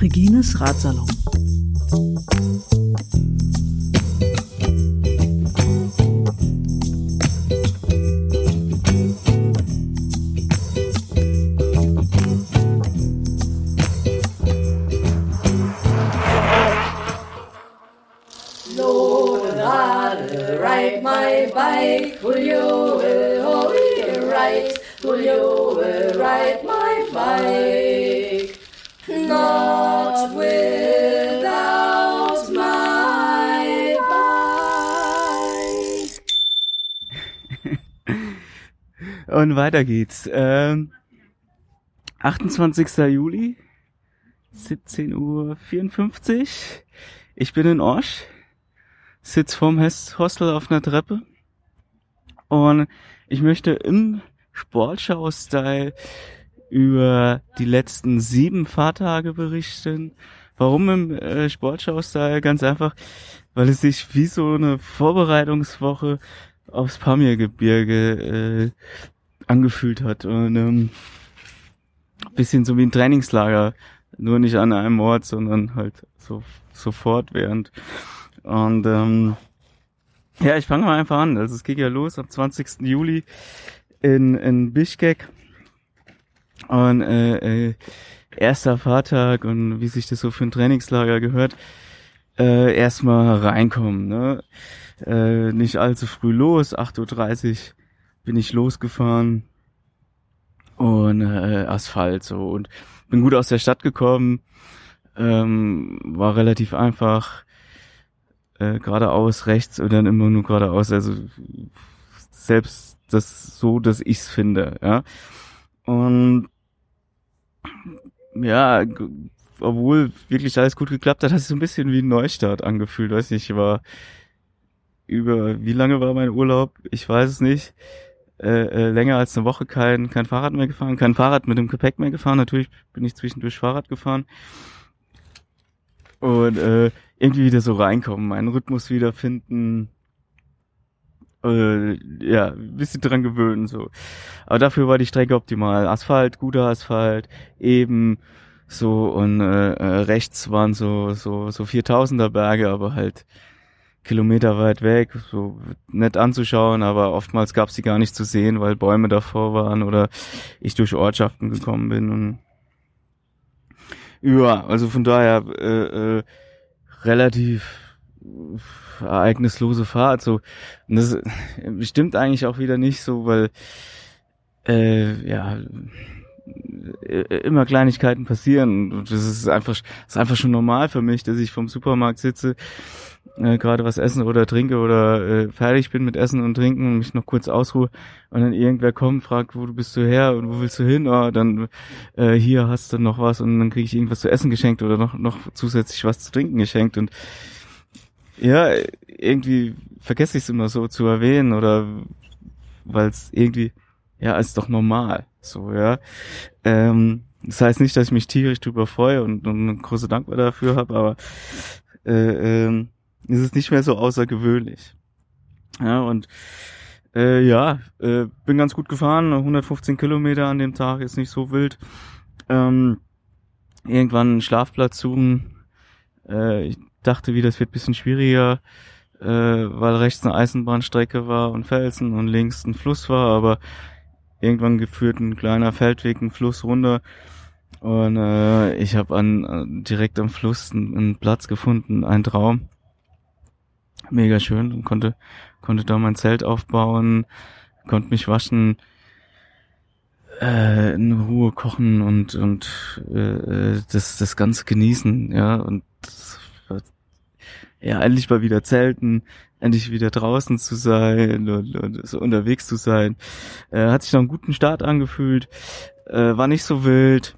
Regines Ratsalon. Und weiter geht's. Ähm, 28. Juli, 17.54 Uhr. Ich bin in Orsch sitz vorm Hostel auf einer Treppe und ich möchte im Sportschau-Style über die letzten sieben Fahrtage berichten. Warum im äh, Sportschau-Style? Ganz einfach, weil es sich wie so eine Vorbereitungswoche aufs Pamirgebirge äh, angefühlt hat und ähm, bisschen so wie ein Trainingslager, nur nicht an einem Ort, sondern halt so sofort während und ähm, ja, ich fange mal einfach an. Also es geht ja los am 20. Juli in, in Bischkek. Und äh, äh, erster Fahrtag und wie sich das so für ein Trainingslager gehört, äh, erstmal reinkommen. Ne? Äh, nicht allzu früh los, 8.30 Uhr bin ich losgefahren und äh, Asphalt so und bin gut aus der Stadt gekommen, ähm, war relativ einfach äh, geradeaus rechts und dann immer nur geradeaus. Also selbst das so, dass ich's finde, ja. Und ja, obwohl wirklich alles gut geklappt hat, hat sich so ein bisschen wie ein Neustart angefühlt. Weiß nicht, ich war über wie lange war mein Urlaub? Ich weiß es nicht. Äh, äh, länger als eine Woche kein kein Fahrrad mehr gefahren, kein Fahrrad mit dem Gepäck mehr gefahren. Natürlich bin ich zwischendurch Fahrrad gefahren. Und äh, irgendwie wieder so reinkommen, meinen Rhythmus wiederfinden, äh, ja, bisschen dran gewöhnen, so. Aber dafür war die Strecke optimal. Asphalt, guter Asphalt, eben, so, und äh, äh rechts waren so, so, so 4000er Berge, aber halt Kilometer weit weg, so nett anzuschauen, aber oftmals gab's die gar nicht zu sehen, weil Bäume davor waren oder ich durch Ortschaften gekommen bin und ja, also von daher äh, äh, relativ ereignislose Fahrt. So, und das stimmt eigentlich auch wieder nicht so, weil äh, ja immer Kleinigkeiten passieren. Und das ist einfach, das ist einfach schon normal für mich, dass ich vom Supermarkt sitze, äh, gerade was essen oder trinke oder äh, fertig bin mit Essen und Trinken und mich noch kurz ausruhe und dann irgendwer kommt, fragt, wo du bist du her und wo willst du hin? Oh, dann äh, hier hast du noch was und dann kriege ich irgendwas zu essen geschenkt oder noch noch zusätzlich was zu trinken geschenkt und ja, irgendwie vergesse ich es immer so zu erwähnen oder weil es irgendwie ja, ist doch normal. So, ja. Ähm, das heißt nicht, dass ich mich tierisch drüber freue und, und eine große Dankbar dafür habe, aber äh, ähm, ist es nicht mehr so außergewöhnlich. Ja, und äh, ja, äh, bin ganz gut gefahren, 115 Kilometer an dem Tag, ist nicht so wild. Ähm, irgendwann einen Schlafplatz suchen. Äh, ich dachte wieder, es wird bisschen schwieriger, äh, weil rechts eine Eisenbahnstrecke war und Felsen und links ein Fluss war, aber irgendwann geführt ein kleiner Feldweg, ein Fluss runter. Und äh, ich habe an direkt am Fluss einen, einen Platz gefunden, ein Traum. Mega schön und konnte konnte da mein Zelt aufbauen, konnte mich waschen, äh, in Ruhe kochen und und äh, das das Ganze genießen, ja und ja endlich mal wieder zelten, endlich wieder draußen zu sein und, und so unterwegs zu sein. Äh, hat sich noch einen guten Start angefühlt, äh, war nicht so wild,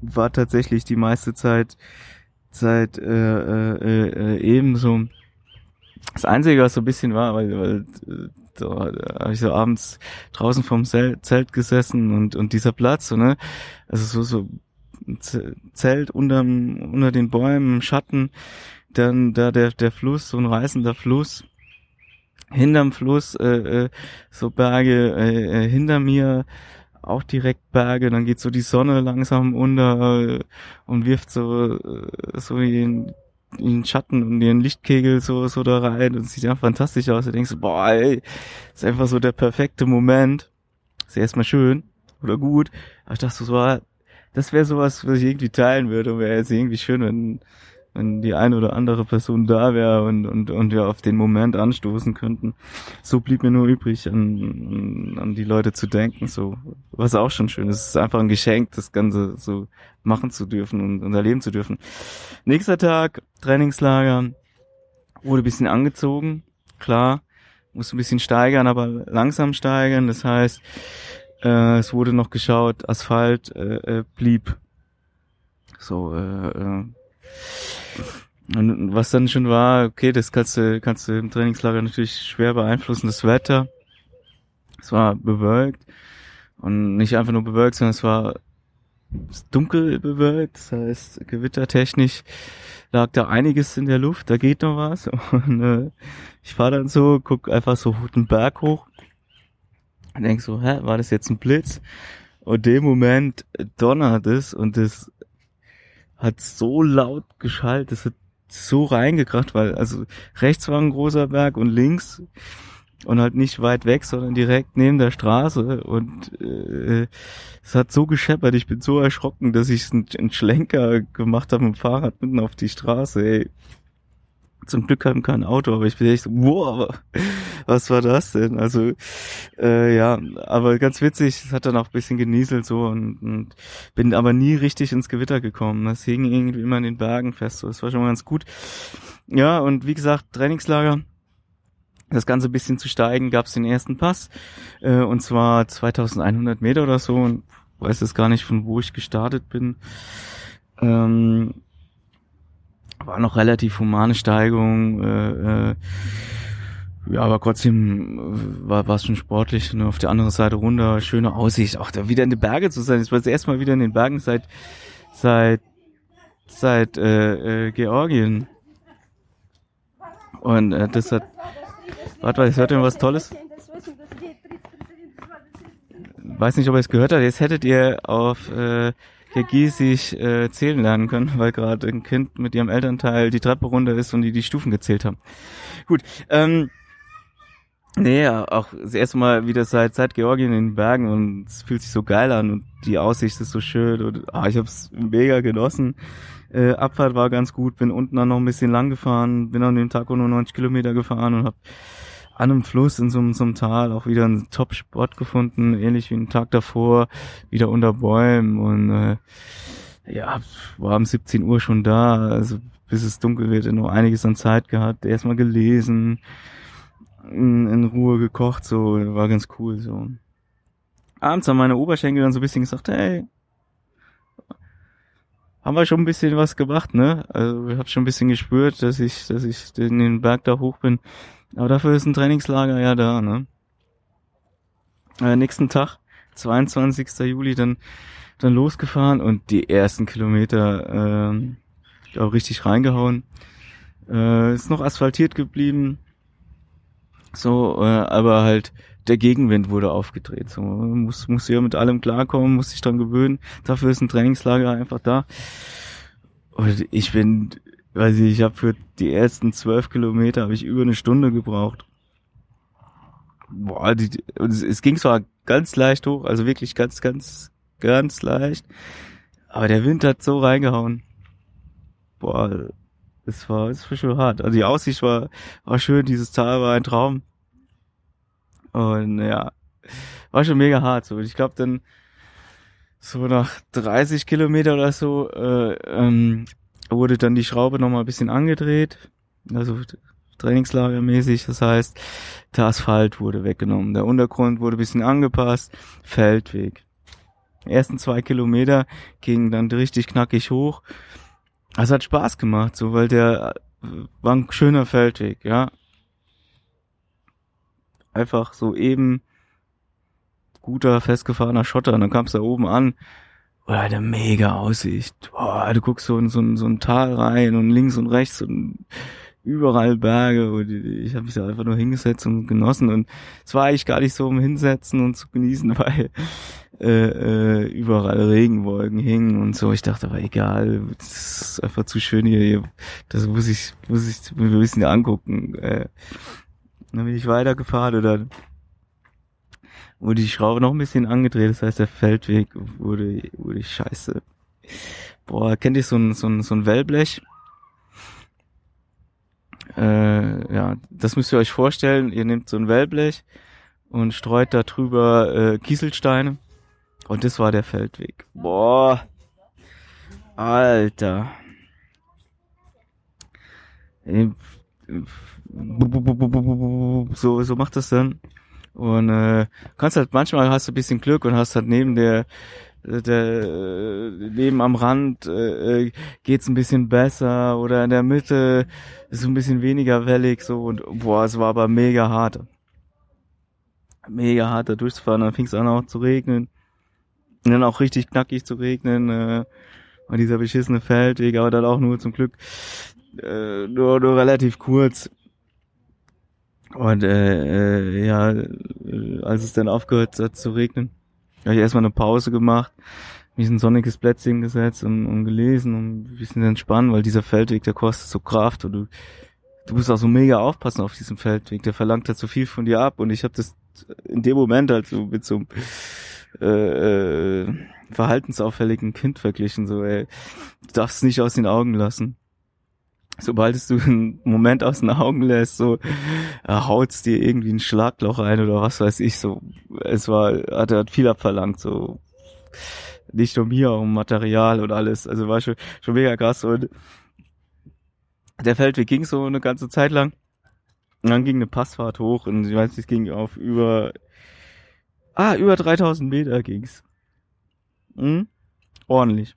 war tatsächlich die meiste Zeit Zeit äh, äh, äh, ebenso. Das Einzige, was so ein bisschen war, weil, weil äh, da, da habe ich so abends draußen vom Zelt gesessen und und dieser Platz, so, ne, also so so Zelt unterm, unter den Bäumen, im Schatten, dann da der, der Fluss, so ein reißender Fluss, hinterm Fluss äh, äh, so Berge, äh, äh, hinter mir auch direkt Berge, dann geht so die Sonne langsam unter äh, und wirft so äh, so in, in den Schatten und ihren Lichtkegel so so da rein und sieht ja fantastisch aus. Du denkst, boah, ey, ist einfach so der perfekte Moment. Ist erstmal schön oder gut. Aber ich dachte so, das wäre sowas, was ich irgendwie teilen würde und wäre jetzt irgendwie schön, wenn wenn die eine oder andere Person da wäre und, und, und wir auf den Moment anstoßen könnten. So blieb mir nur übrig, an, an die Leute zu denken, so, was auch schon schön ist. Es ist einfach ein Geschenk, das Ganze so machen zu dürfen und, und erleben zu dürfen. Nächster Tag, Trainingslager, wurde bisschen angezogen, klar, muss ein bisschen steigern, aber langsam steigern, das heißt, äh, es wurde noch geschaut, Asphalt äh, äh, blieb so äh, äh, und was dann schon war, okay, das kannst du, kannst du im Trainingslager natürlich schwer beeinflussen, das Wetter. Es war bewölkt. Und nicht einfach nur bewölkt, sondern es war dunkel bewölkt. Das heißt, gewittertechnisch lag da einiges in der Luft, da geht noch was. Und äh, ich fahre dann so, guck einfach so den Berg hoch und denk so, hä, war das jetzt ein Blitz? Und dem Moment donnert es und das hat so laut geschallt, das hat so reingekracht, weil also rechts war ein großer Berg und links und halt nicht weit weg, sondern direkt neben der Straße und äh, es hat so gescheppert, ich bin so erschrocken, dass ich einen Schlenker gemacht habe mit dem Fahrrad mitten auf die Straße. Ey. Zum Glück kam kein Auto, aber ich bin echt so, wow, was war das denn? Also, äh, ja, aber ganz witzig, es hat dann auch ein bisschen genieselt so und, und bin aber nie richtig ins Gewitter gekommen. Das hing irgendwie immer in den Bergen fest, so, das war schon mal ganz gut. Ja, und wie gesagt, Trainingslager, das Ganze bisschen zu steigen, gab es den ersten Pass, äh, und zwar 2100 Meter oder so, und weiß jetzt gar nicht, von wo ich gestartet bin. Ähm, war noch relativ humane Steigung, äh, äh, ja, aber trotzdem äh, war es schon sportlich. Ne? Auf der anderen Seite runter, schöne Aussicht. Auch da wieder in den Bergen zu sein. Das war das erste Mal wieder in den Bergen seit seit seit äh, äh, Georgien. Und äh, das hat. Warte, jetzt hört ihr was Tolles? Weiß nicht, ob ihr es gehört habt. Jetzt hättet ihr auf äh, Kirgisisch äh, zählen lernen können, weil gerade ein Kind mit ihrem Elternteil die Treppe runter ist und die die Stufen gezählt haben. Gut, ähm, Nee, auch das erste Mal wieder seit, seit Georgien in den Bergen und es fühlt sich so geil an und die Aussicht ist so schön und ah, ich habe es mega genossen. Äh, Abfahrt war ganz gut, bin unten dann noch ein bisschen lang gefahren, bin an dem Tag auch nur 90 Kilometer gefahren und habe an einem Fluss in so, so einem Tal auch wieder einen Top-Spot gefunden, ähnlich wie einen Tag davor, wieder unter Bäumen und äh, ja, war um 17 Uhr schon da, also bis es dunkel wird, noch einiges an Zeit gehabt, erstmal gelesen, in, in Ruhe gekocht, so, war ganz cool, so. Abends haben meine Oberschenkel dann so ein bisschen gesagt, hey, haben wir schon ein bisschen was gemacht, ne? Also ich habe schon ein bisschen gespürt, dass ich, dass ich den Berg da hoch bin. Aber dafür ist ein Trainingslager ja da, ne? Äh, nächsten Tag, 22. Juli, dann dann losgefahren und die ersten Kilometer äh, auch richtig reingehauen. Äh, ist noch asphaltiert geblieben. So, äh, aber halt der Gegenwind wurde aufgedreht. So, muss, muss ja mit allem klarkommen, muss sich dran gewöhnen. Dafür ist ein Trainingslager einfach da. Und ich bin, weiß ich, ich habe für die ersten zwölf Kilometer habe ich über eine Stunde gebraucht. Boah, die, es, es ging zwar ganz leicht hoch, also wirklich ganz, ganz, ganz leicht. Aber der Wind hat so reingehauen. Boah, es war, es war schon hart. Also die Aussicht war, war schön, dieses Tal war ein Traum. Und ja, war schon mega hart. So, ich glaube dann so nach 30 Kilometer oder so äh, ähm, wurde dann die Schraube noch mal ein bisschen angedreht. Also Trainingslagermäßig. Das heißt, der Asphalt wurde weggenommen, der Untergrund wurde ein bisschen angepasst, Feldweg. Die ersten zwei Kilometer gingen dann richtig knackig hoch es hat Spaß gemacht, so, weil der äh, war ein schöner Feldweg, ja. Einfach so eben guter, festgefahrener Schotter. Und dann kamst du da oben an. Oh, eine mega Aussicht. Boah, du guckst so in so so ein Tal rein und links und rechts und überall Berge und ich habe mich da einfach nur hingesetzt und genossen und es war eigentlich gar nicht so um hinsetzen und zu genießen, weil äh, äh, überall Regenwolken hingen und so. Ich dachte, aber egal, das ist einfach zu schön hier, das muss ich, muss ich ein bisschen angucken. Äh, dann bin ich weitergefahren und dann wurde die Schraube noch ein bisschen angedreht, das heißt der Feldweg wurde, wurde scheiße. Boah, kennt ihr so ein, so ein, so ein Wellblech? Äh, ja, das müsst ihr euch vorstellen. Ihr nehmt so ein Wellblech und streut da drüber äh, Kieselsteine. Und das war der Feldweg. Boah. Alter. So, so macht das dann. Und äh, kannst halt manchmal hast du ein bisschen Glück und hast halt neben der der äh, neben am Rand äh, äh, geht's ein bisschen besser oder in der Mitte ist so ein bisschen weniger wellig so und boah, es war aber mega hart. Mega hart da durchzufahren, dann fing es an auch zu regnen. Und dann auch richtig knackig zu regnen, äh, und dieser beschissene Feldweg, aber dann auch nur zum Glück äh, nur, nur relativ kurz. Und äh, äh, ja, äh, als es dann aufgehört hat zu regnen, habe ich erstmal eine Pause gemacht, mich ein sonniges Plätzchen gesetzt und, und gelesen und ein bisschen entspannen, weil dieser Feldweg, der kostet so Kraft und du, du musst auch so mega aufpassen auf diesem Feldweg, der verlangt halt so viel von dir ab und ich habe das in dem Moment halt so mit so einem äh, äh, verhaltensauffälligen Kind verglichen, so ey, du darfst nicht aus den Augen lassen sobald es du einen Moment aus den Augen lässt, so äh, haut's dir irgendwie ein Schlagloch ein oder was weiß ich, so es war, hat, hat viel abverlangt, so nicht nur mir, um Material und alles, also war schon, schon mega krass und der Feldweg ging so eine ganze Zeit lang und dann ging eine Passfahrt hoch und ich weiß nicht, es ging auf über, ah, über 3000 Meter ging's. Hm? Ordentlich.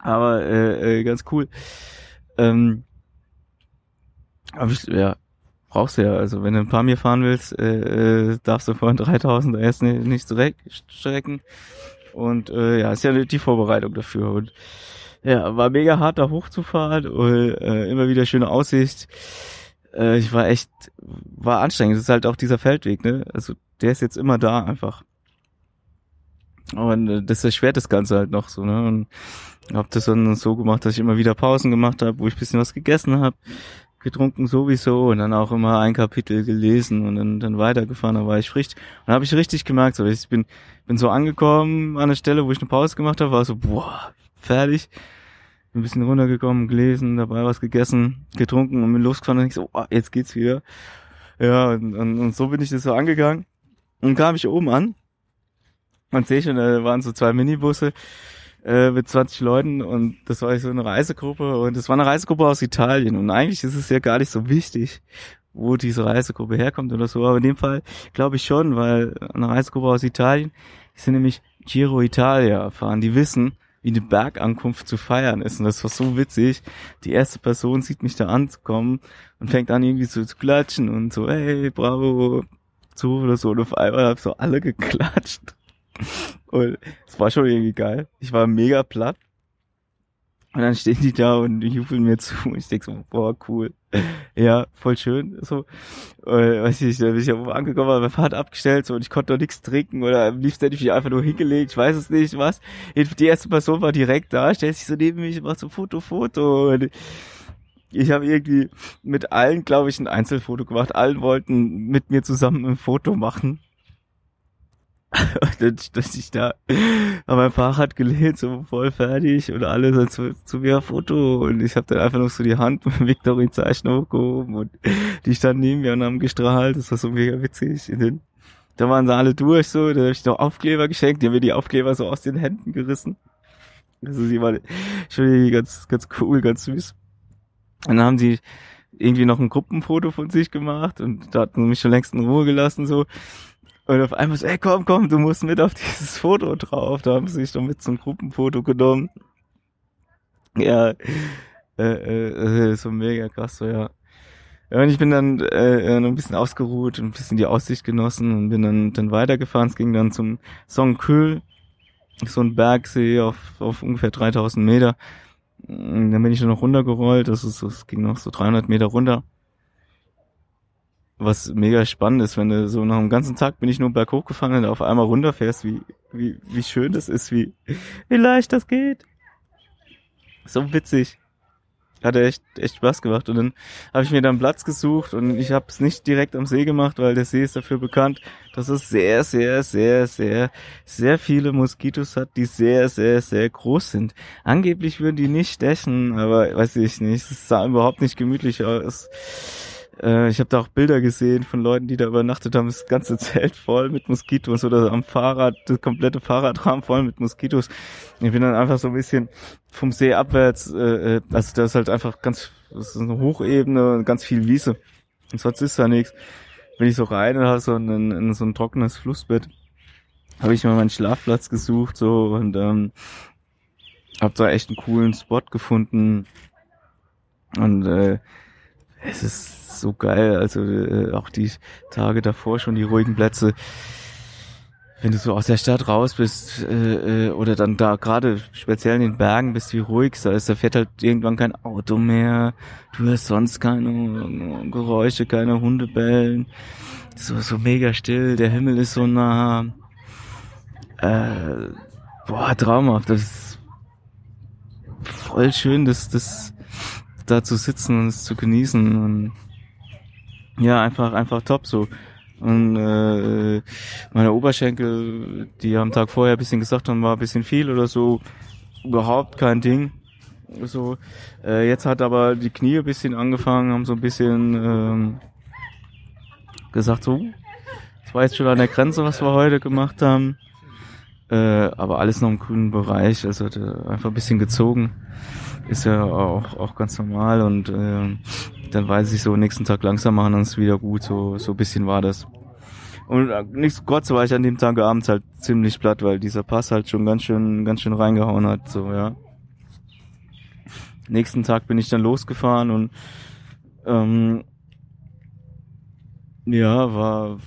Aber äh, äh, ganz cool. Ähm, aber ich, ja, brauchst du ja. Also wenn du ein paar mir fahren willst, äh, äh, darfst du vorhin 3000 erst nicht, nicht strecken. Und äh, ja, ist ja die Vorbereitung dafür. Und ja, war mega hart da hochzufahren und äh, immer wieder schöne Aussicht. Äh, ich war echt, war anstrengend. Das ist halt auch dieser Feldweg, ne? Also der ist jetzt immer da einfach. Und äh, das erschwert das Ganze halt noch so, ne? Und hab das dann so gemacht, dass ich immer wieder Pausen gemacht habe, wo ich bisschen was gegessen habe, getrunken sowieso und dann auch immer ein Kapitel gelesen und dann, dann weitergefahren, da war ich frisch. Und habe ich richtig gemerkt, so ich bin, bin so angekommen an der Stelle, wo ich eine Pause gemacht habe, war so, boah, fertig. Bin ein bisschen runtergekommen, gelesen, dabei was gegessen, getrunken und bin losgefahren und ich so, oh, jetzt geht's wieder. Ja, und, und, und so bin ich das so angegangen. Und kam ich oben an man sehe schon, da waren so zwei Minibusse äh, mit 20 Leuten und das war so eine Reisegruppe und das war eine Reisegruppe aus Italien und eigentlich ist es ja gar nicht so wichtig, wo diese Reisegruppe herkommt oder so, aber in dem Fall glaube ich schon, weil eine Reisegruppe aus Italien, die sind nämlich Giro Italia fahren, die wissen, wie eine Bergankunft zu feiern ist und das war so witzig. Die erste Person sieht mich da anzukommen und fängt an irgendwie so zu klatschen und so, hey, bravo, so oder so und auf einmal haben so alle geklatscht und es war schon irgendwie geil. Ich war mega platt. Und dann stehen die da und jubeln mir zu. Und ich denk so, boah, cool. Ja, voll schön. So, äh, weiß ich nicht, da bin ich ja angekommen, habe mein Fahrrad abgestellt so, und ich konnte noch nichts trinken oder am liebsten hätte ich mich einfach nur hingelegt, ich weiß es nicht, was. Die erste Person war direkt da, stellt sich so neben mich, macht so Foto, Foto. Und ich habe irgendwie mit allen, glaube ich, ein Einzelfoto gemacht. Allen wollten mit mir zusammen ein Foto machen. Und dann stand ich da an meinem Fahrrad gelehnt, so voll fertig und alle so zu, zu mir Foto und ich habe dann einfach noch so die Hand mit Victorin Zeichen hochgehoben und die standen neben mir und haben gestrahlt, das war so mega witzig. Und dann, da waren sie alle durch so, da habe ich noch Aufkleber geschenkt, die haben mir die Aufkleber so aus den Händen gerissen. Also sie war schon ganz, ganz cool, ganz süß. Und dann haben sie irgendwie noch ein Gruppenfoto von sich gemacht und da hatten sie mich schon längst in Ruhe gelassen so. Und auf einmal so, ey, komm, komm, du musst mit auf dieses Foto drauf. Da haben sie sich doch mit zum Gruppenfoto genommen. Ja, äh, äh, äh, so mega krass, so, ja. Ja, und ich bin dann äh, noch ein bisschen ausgeruht und ein bisschen die Aussicht genossen und bin dann, dann weitergefahren. Es ging dann zum Songkühl, so ein Bergsee auf, auf ungefähr 3000 Meter. Dann bin ich nur noch runtergerollt, das ist, das ging noch so 300 Meter runter. Was mega spannend ist, wenn du so nach dem ganzen Tag bin ich nur berghoch gefahren und auf einmal runterfährst, wie, wie, wie schön das ist, wie, wie leicht das geht. So witzig hat echt, echt Spaß gemacht. Und dann habe ich mir dann Platz gesucht und ich habe es nicht direkt am See gemacht, weil der See ist dafür bekannt, dass es sehr, sehr, sehr, sehr, sehr viele Moskitos hat, die sehr, sehr, sehr groß sind. Angeblich würden die nicht stechen, aber weiß ich nicht. Es sah überhaupt nicht gemütlich aus. Äh, ich habe da auch Bilder gesehen von Leuten, die da übernachtet haben, das ganze Zelt voll mit Moskitos oder am Fahrrad, das komplette Fahrradrahmen voll mit Moskitos. Ich bin dann einfach so ein bisschen vom See abwärts, äh, äh also da ist halt einfach ganz, das ist eine Hochebene, ganz viel Wiese. Und sonst ist da nichts. Bin ich so rein und habe so ein, in so ein trockenes Flussbett, habe ich mir meinen Schlafplatz gesucht so und ähm, habe da echt einen coolen Spot gefunden und äh, es ist so geil. Also äh, auch die Tage davor schon die ruhigen Plätze. Wenn du so aus der Stadt raus bist äh, äh, oder dann da gerade speziell in den Bergen bist, wie ruhig da ist, da fährt halt irgendwann kein Auto mehr. Du hörst sonst keine Geräusche, keine Hunde bellen. So so mega still. Der Himmel ist so nah. Äh, boah, traumhaft. Das ist voll schön, das das da zu sitzen und es zu genießen und ja, einfach, einfach top so. Und äh, meine Oberschenkel, die am Tag vorher ein bisschen gesagt haben, war ein bisschen viel oder so, überhaupt kein Ding. So, äh, jetzt hat aber die Knie ein bisschen angefangen, haben so ein bisschen ähm, gesagt, so, das war jetzt schon an der Grenze, was wir heute gemacht haben. Äh, aber alles noch im grünen Bereich, also einfach ein bisschen gezogen. Ist ja auch, auch ganz normal und äh, dann weiß ich so, nächsten Tag langsam machen, dann ist wieder gut. So, so bisschen war das. Und äh, nichtsdestotrotz war ich an dem Tag abends halt ziemlich platt, weil dieser Pass halt schon ganz schön, ganz schön reingehauen hat, so, ja. Nächsten Tag bin ich dann losgefahren und, ähm, ja, war,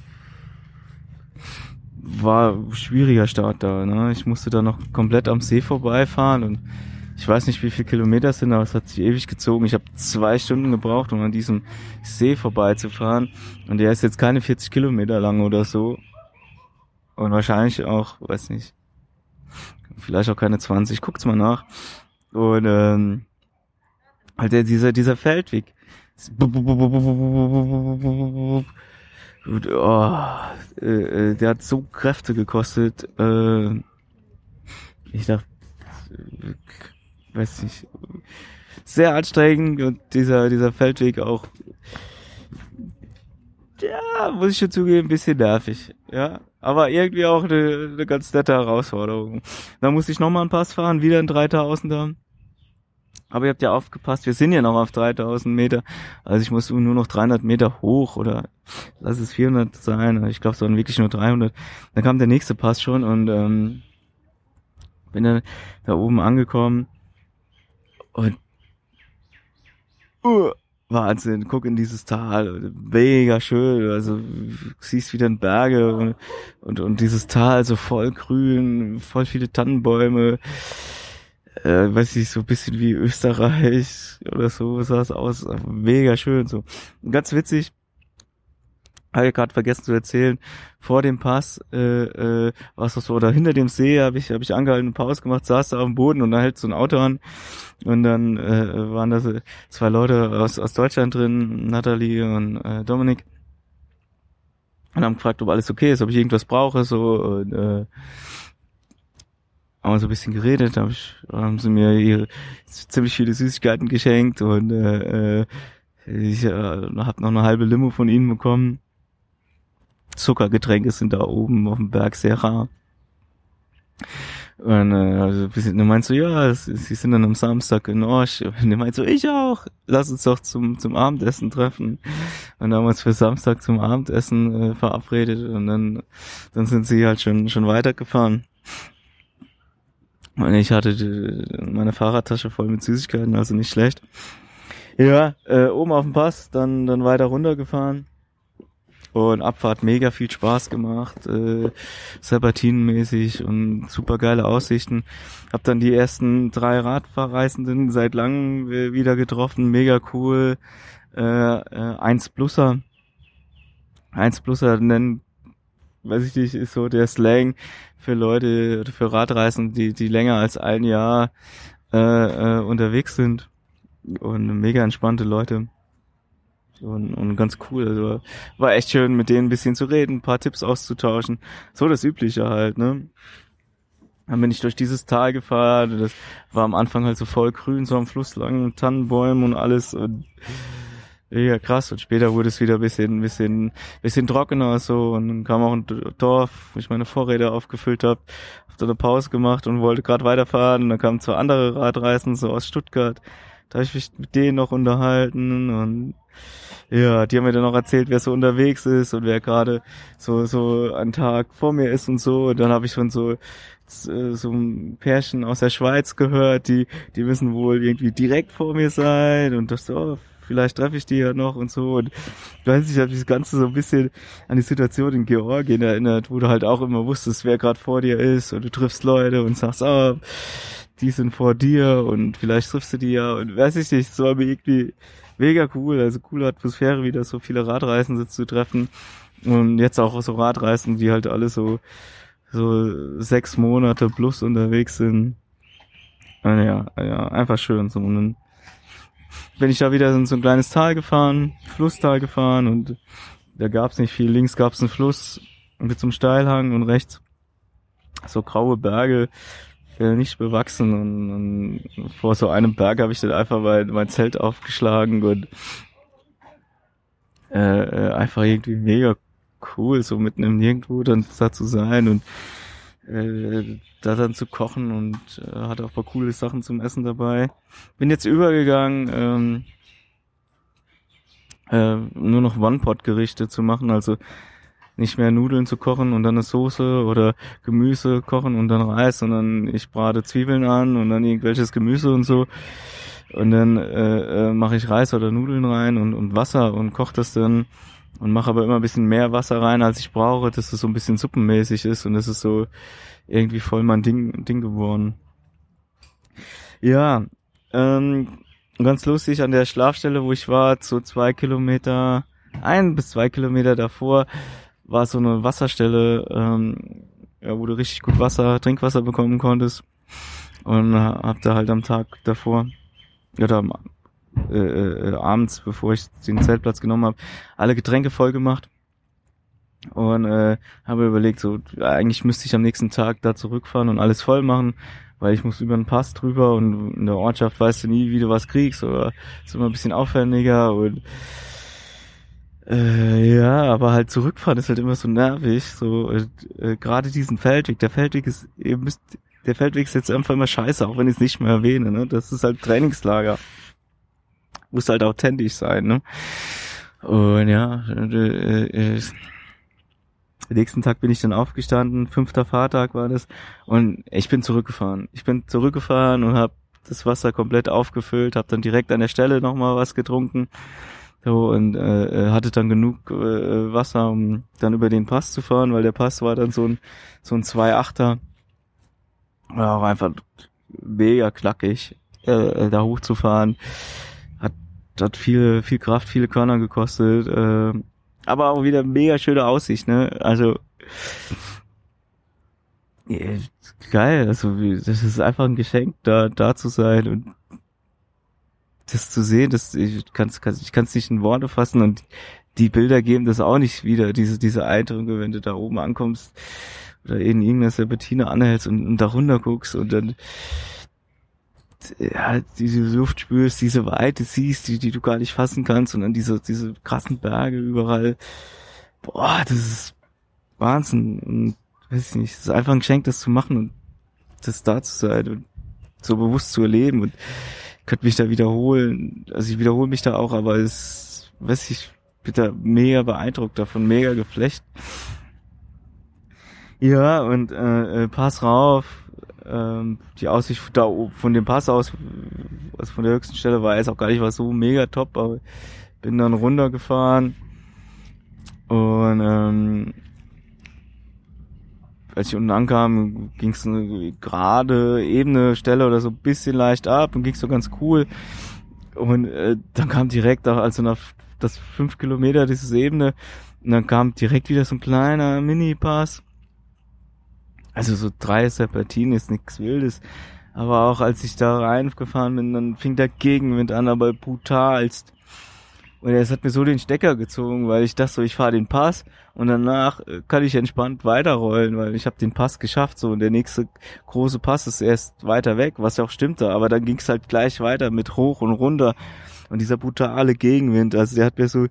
war schwieriger Start da, ne. Ich musste da noch komplett am See vorbeifahren und ich weiß nicht, wie viele Kilometer es sind, aber es hat sich ewig gezogen. Ich habe zwei Stunden gebraucht, um an diesem See vorbeizufahren. Und der ist jetzt keine 40 Kilometer lang oder so. Und wahrscheinlich auch, weiß nicht, vielleicht auch keine 20. Guckt's mal nach. Und ähm, halt der, dieser, dieser Feldweg. Oh, äh, der hat so Kräfte gekostet. Äh, ich dachte, weiß nicht, sehr anstrengend und dieser, dieser Feldweg auch, ja, muss ich schon zugeben, ein bisschen nervig, ja. Aber irgendwie auch eine, eine ganz nette Herausforderung. Da musste ich nochmal einen Pass fahren, wieder ein 3000er. Aber ihr habt ja aufgepasst, wir sind ja noch auf 3000 Meter. Also ich muss nur noch 300 Meter hoch oder lass es 400 sein. Ich glaube, es waren wirklich nur 300. Dann kam der nächste Pass schon und ähm, bin dann da oben angekommen und uh, Wahnsinn, guck in dieses Tal, mega schön, also siehst wieder Berge und, und, und dieses Tal so voll grün, voll viele Tannenbäume, äh, weiß ich, so ein bisschen wie Österreich oder so sah es aus, mega schön, so. ganz witzig, habe ich gerade vergessen zu erzählen, vor dem Pass, äh, äh, was so, oder hinter dem See habe ich, hab ich angehalten, Pause gemacht, saß da auf dem Boden und da hält so ein Auto an. Und dann äh, waren da zwei Leute aus, aus Deutschland drin, Natalie und äh, Dominik. Und haben gefragt, ob alles okay ist, ob ich irgendwas brauche, so und äh, haben wir so ein bisschen geredet, hab ich, haben sie mir ihre ziemlich viele Süßigkeiten geschenkt und äh, äh ich äh, habe noch eine halbe Limo von ihnen bekommen Zuckergetränke sind da oben auf dem Berg sehr rar. Und äh, also, du meinst so, ja, sie sind dann am Samstag in Orsch. Und der meint so, ich auch. Lass uns doch zum, zum Abendessen treffen. Und dann haben wir uns für Samstag zum Abendessen äh, verabredet. Und dann, dann sind sie halt schon, schon weitergefahren. Ich hatte die, meine Fahrradtasche voll mit Süßigkeiten, also nicht schlecht. Ja, äh, oben auf dem Pass, dann, dann weiter runtergefahren Und Abfahrt mega viel Spaß gemacht, äh, Sabatinenmäßig und super geile Aussichten. Hab dann die ersten drei Radfahrreisenden seit langem wieder getroffen, mega cool. Äh, äh, 1 Pluser. 1 Pluser nennen, weiß ich nicht, ist so der Slang für Leute, für Radreisen, die, die länger als ein Jahr äh, äh, unterwegs sind. Und mega entspannte Leute. Und, und ganz cool. Also war echt schön, mit denen ein bisschen zu reden, ein paar Tipps auszutauschen. So das Übliche halt, ne? Dann bin ich durch dieses Tal gefahren. Das war am Anfang halt so voll grün, so am Fluss lang, Tannenbäumen und alles. Und ja, krass. Und später wurde es wieder ein bisschen, bisschen, bisschen trockener so. Und dann kam auch ein Dorf, wo ich meine Vorräder aufgefüllt habe. Hab da eine Pause gemacht und wollte gerade weiterfahren. Und dann kamen zwei andere Radreisen so aus Stuttgart. Da habe ich mich mit denen noch unterhalten und ja, die haben mir dann noch erzählt, wer so unterwegs ist und wer gerade so so einen Tag vor mir ist und so. Und dann habe ich schon so äh, so ein Pärchen aus der Schweiz gehört, die die müssen wohl irgendwie direkt vor mir sein und das so, oh, vielleicht treffe ich die ja noch und so. Und ich weiß nicht, ich habe das Ganze so ein bisschen an die Situation in Georgien erinnert, wo du halt auch immer wusstest, wer gerade vor dir ist und du triffst Leute und sagst, ah, die sind vor dir und vielleicht triffst du die ja und weiß ich nicht, so aber irgendwie mega cool, also coole Atmosphäre, wieder so viele Radreisende zu treffen und jetzt auch so Radreisen, die halt alle so so sechs Monate plus unterwegs sind. Ja, ja, einfach schön. So. Dann bin ich da wieder in so ein kleines Tal gefahren, Flusstal gefahren und da gab's nicht viel. Links gab's einen Fluss mit einem Steilhang und rechts so graue Berge, äh, nicht bewachsen und, und vor so einem Berg habe ich dann einfach mein, mein Zelt aufgeschlagen und äh, äh, einfach irgendwie mega cool, so mitten im Nirgendwo dann da zu sein und äh, da dann zu kochen und äh, hatte auch paar coole Sachen zum Essen dabei. Bin jetzt übergegangen, ähm, äh, nur noch One-Pot-Gerichte zu machen, also nicht mehr Nudeln zu kochen und dann eine Soße oder Gemüse kochen und dann Reis, sondern ich brate Zwiebeln an und dann irgendwelches Gemüse und so. Und dann äh, äh, mache ich Reis oder Nudeln rein und, und Wasser und koche das dann und mache aber immer ein bisschen mehr Wasser rein, als ich brauche, dass es so ein bisschen suppenmäßig ist und das ist so irgendwie voll mein Ding, Ding geworden. Ja, ähm, ganz lustig an der Schlafstelle, wo ich war, so zwei Kilometer, ein bis zwei Kilometer davor, war so eine Wasserstelle, ähm, ja, wo du richtig gut Wasser, Trinkwasser bekommen konntest. Und äh, hab da halt am Tag davor, oder am, äh, äh, abends, bevor ich den Zeltplatz genommen habe, alle Getränke voll gemacht. Und äh, habe überlegt, so eigentlich müsste ich am nächsten Tag da zurückfahren und alles voll machen, weil ich muss über den Pass drüber und in der Ortschaft weißt du nie, wie du was kriegst oder ist immer ein bisschen aufwendiger und äh, ja, aber halt zurückfahren ist halt immer so nervig. So äh, äh, gerade diesen Feldweg. Der Feldweg ist, ihr müsst, der Feldweg ist jetzt einfach immer scheiße, auch wenn ich es nicht mehr erwähne. Ne? Das ist halt Trainingslager. Muss halt authentisch sein. Ne? Und ja, äh, äh, nächsten Tag bin ich dann aufgestanden, fünfter Fahrtag war das, und ich bin zurückgefahren. Ich bin zurückgefahren und habe das Wasser komplett aufgefüllt, habe dann direkt an der Stelle nochmal was getrunken so, und äh, hatte dann genug äh, Wasser, um dann über den Pass zu fahren, weil der Pass war dann so ein so ein 2,8er. War auch einfach mega knackig, äh, äh, da hochzufahren. Hat, viel, viel Kraft, viele Körner gekostet. Äh, aber auch wieder mega schöne Aussicht, ne? Also geil, also das ist einfach ein Geschenk, da da zu sein und das zu sehen, das ich kann es ich kann's nicht in Worte fassen und die Bilder geben das auch nicht wieder, diese diese Eindrücke, wenn du da oben ankommst oder in irgendeiner Serpentine anhältst und, und da runter guckst und dann ja, diese Luft spürst, diese Weite siehst, die, die du gar nicht fassen kannst und dann diese, diese krassen Berge überall. Boah, das ist Wahnsinn. Und weiß ich nicht, es ist einfach ein Geschenk, das zu machen und das da zu sein und so bewusst zu erleben und könnte mich da wiederholen. Also ich wiederhole mich da auch, aber es, weiß ich, bin da mega beeindruckt davon, mega geflecht. Ja, und äh, äh, Pass rauf, ähm, die Aussicht da von dem Pass aus, also von der höchsten Stelle war jetzt auch gar nicht was so mega top, aber bin dann runtergefahren und Und ähm, als ich unten ankam, ging es eine gerade ebene Stelle oder so ein bisschen leicht ab und ging so ganz cool. Und äh, dann kam direkt auch, also nach das fünf Kilometer dieses Ebene, und dann kam direkt wieder so ein kleiner Mini-Pass. Also so drei Serpentinen ist nichts Wildes. Aber auch als ich da reingefahren bin, dann fing der Gegenwind an, aber brutalst. Und es hat mir so den Stecker gezogen, weil ich dachte so, ich fahre den Pass und danach äh, kann ich entspannt weiterrollen, weil ich habe den Pass geschafft so und der nächste große Pass ist erst weiter weg, was ja auch stimmte, aber dann ging es halt gleich weiter mit hoch und runter und dieser brutale Gegenwind, also der hat mir so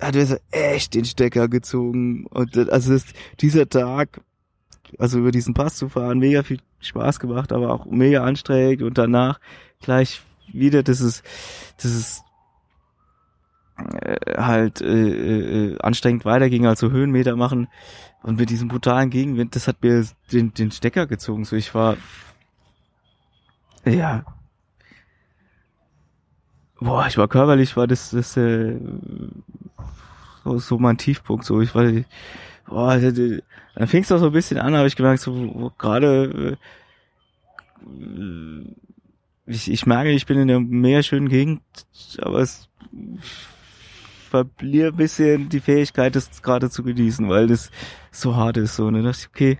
hat mir so echt den Stecker gezogen und das, also das, dieser Tag also über diesen Pass zu fahren, mega viel Spaß gemacht, aber auch mega anstrengend und danach gleich wieder dieses, dieses äh, halt äh, äh, anstrengend weiterging, also Höhenmeter machen und mit diesem brutalen Gegenwind, das hat mir den, den Stecker gezogen. So ich war ja boah, ich war körperlich, war das, das äh, so, so mein Tiefpunkt. So ich war boah, dann fing es auch so ein bisschen an, habe ich gemerkt, so gerade äh, ich, ich merke, ich bin in einer mega schönen Gegend, aber es verliere ein bisschen die Fähigkeit, das gerade zu genießen, weil das so hart ist. So, und dann dachte ich, okay,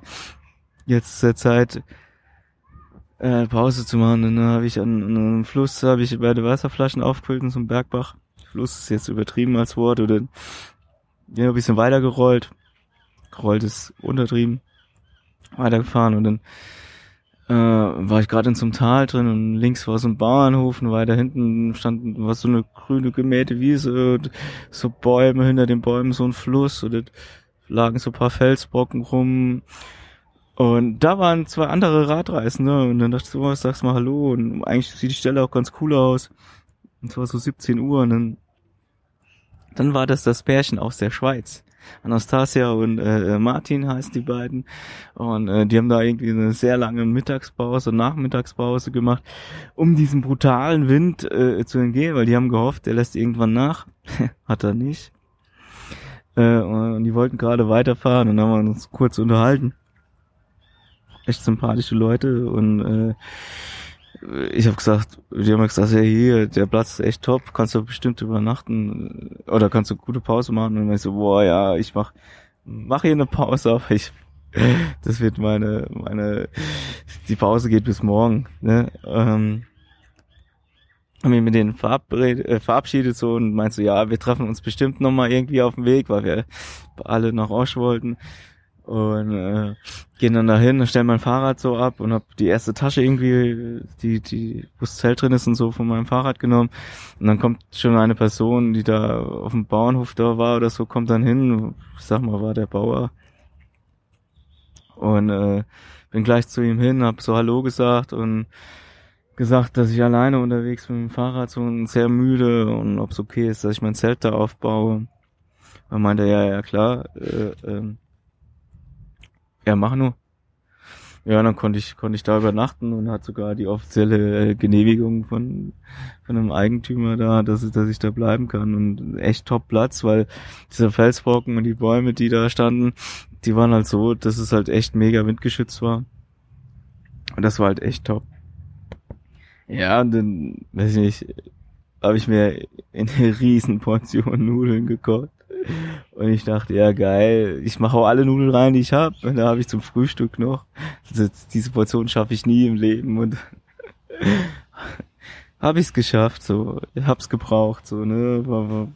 jetzt ist der Zeit, äh, Pause zu machen. Und dann habe ich an, an einem Fluss, habe ich beide Wasserflaschen aufgefüllt in so einem Bergbach. Fluss ist jetzt übertrieben als Wort. Oder ja, ein bisschen weiter gerollt. Ist untertrieben. Weitergefahren und dann äh, war ich gerade in so einem Tal drin und links war so ein Bauernhof und weiter hinten stand was so eine grüne gemähte Wiese und so Bäume, hinter den Bäumen so ein Fluss und lagen so ein paar Felsbrocken rum. Und da waren zwei andere Radreisende und dann dachte ich so, was sagst mal Hallo und eigentlich sieht die Stelle auch ganz cool aus. Und zwar so 17 Uhr und dann, dann war das das Pärchen aus der Schweiz. Anastasia und äh, Martin heißen die beiden. Und äh, die haben da irgendwie eine sehr lange Mittagspause, Nachmittagspause gemacht, um diesem brutalen Wind äh, zu entgehen, weil die haben gehofft, der lässt irgendwann nach. Hat er nicht. Äh, und die wollten gerade weiterfahren und dann haben wir uns kurz unterhalten. Echt sympathische Leute und äh, ich habe gesagt, die haben gesagt, ja hier, der Platz ist echt top, kannst du bestimmt übernachten oder kannst du gute Pause machen und ich so, boah ja, ich mach mach hier eine Pause, aber ich das wird meine meine die Pause geht bis morgen, ne? Ähm, haben mich mit denen äh, verabschiedet so und meinst so, ja, wir treffen uns bestimmt nochmal irgendwie auf dem Weg, weil wir alle nach Osch wollten. Und äh, gehen dann dahin, stellen mein Fahrrad so ab und hab die erste Tasche irgendwie, die, die, wo das Zelt drin ist und so, von meinem Fahrrad genommen. Und dann kommt schon eine Person, die da auf dem Bauernhof da war oder so, kommt dann hin, ich sag mal, war der Bauer. Und äh, bin gleich zu ihm hin, hab so Hallo gesagt und gesagt, dass ich alleine unterwegs mit dem Fahrrad so und sehr müde und ob es okay ist, dass ich mein Zelt da aufbaue. Und meinte, ja, ja, klar, äh, äh, ja, mach nur. Ja, dann konnte ich, konnte ich da übernachten und hat sogar die offizielle äh, Genehmigung von, von einem Eigentümer da, dass ich, dass ich da bleiben kann und echt top Platz, weil dieser Felsbrocken und die Bäume, die da standen, die waren halt so, dass es halt echt mega windgeschützt war. Und das war halt echt top. Ja, und dann, weiß ich nicht, habe ich mir in eine riesen Portion Nudeln gekocht. Und ich dachte, ja geil, ich mache auch alle Nudeln rein, die ich habe. Und da habe ich zum Frühstück noch. Also diese Portion schaffe ich nie im Leben. Und habe ich es geschafft, so, ich hab's gebraucht, so, ne, war, war,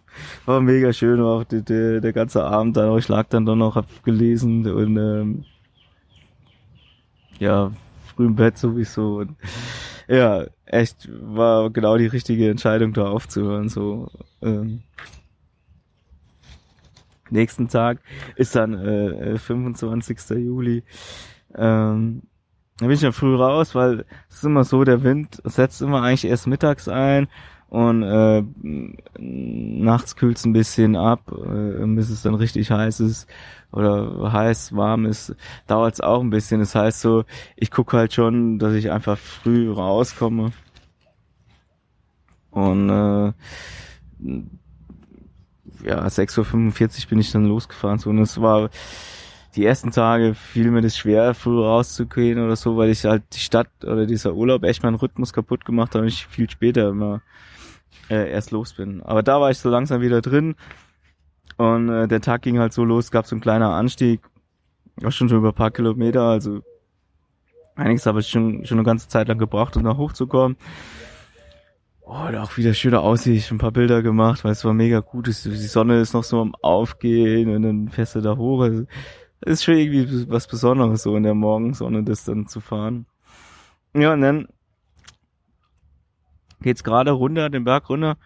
war mega schön, war auch der, der, der ganze Abend dann, ich lag dann doch noch, hab gelesen und ähm, ja, früh im Bett sowieso. Und ja, echt, war genau die richtige Entscheidung da aufzuhören, so, ähm, nächsten Tag ist dann äh, 25. Juli. Ähm, da bin ich ja früh raus, weil es ist immer so, der Wind setzt immer eigentlich erst mittags ein und äh, nachts kühlt es ein bisschen ab, äh, bis es dann richtig heiß ist oder heiß, warm ist, dauert es auch ein bisschen. Das heißt so, ich gucke halt schon, dass ich einfach früh rauskomme und äh, ja, 6.45 Uhr bin ich dann losgefahren, so, und es war, die ersten Tage fiel mir das schwer, früh rauszugehen oder so, weil ich halt die Stadt oder dieser Urlaub echt meinen Rhythmus kaputt gemacht habe und ich viel später immer äh, erst los bin. Aber da war ich so langsam wieder drin und äh, der Tag ging halt so los, gab so ein kleiner Anstieg, auch schon so über ein paar Kilometer, also einiges habe ich schon, schon eine ganze Zeit lang gebraucht, um da hochzukommen. Oh, da auch wieder schöne Aussicht, ein paar Bilder gemacht, weil es war mega gut. Die Sonne ist noch so am Aufgehen und dann fährst du da hoch. Also, ist schon irgendwie was Besonderes, so in der Morgensonne das dann zu fahren. Ja, und dann geht's gerade runter, den Berg runter,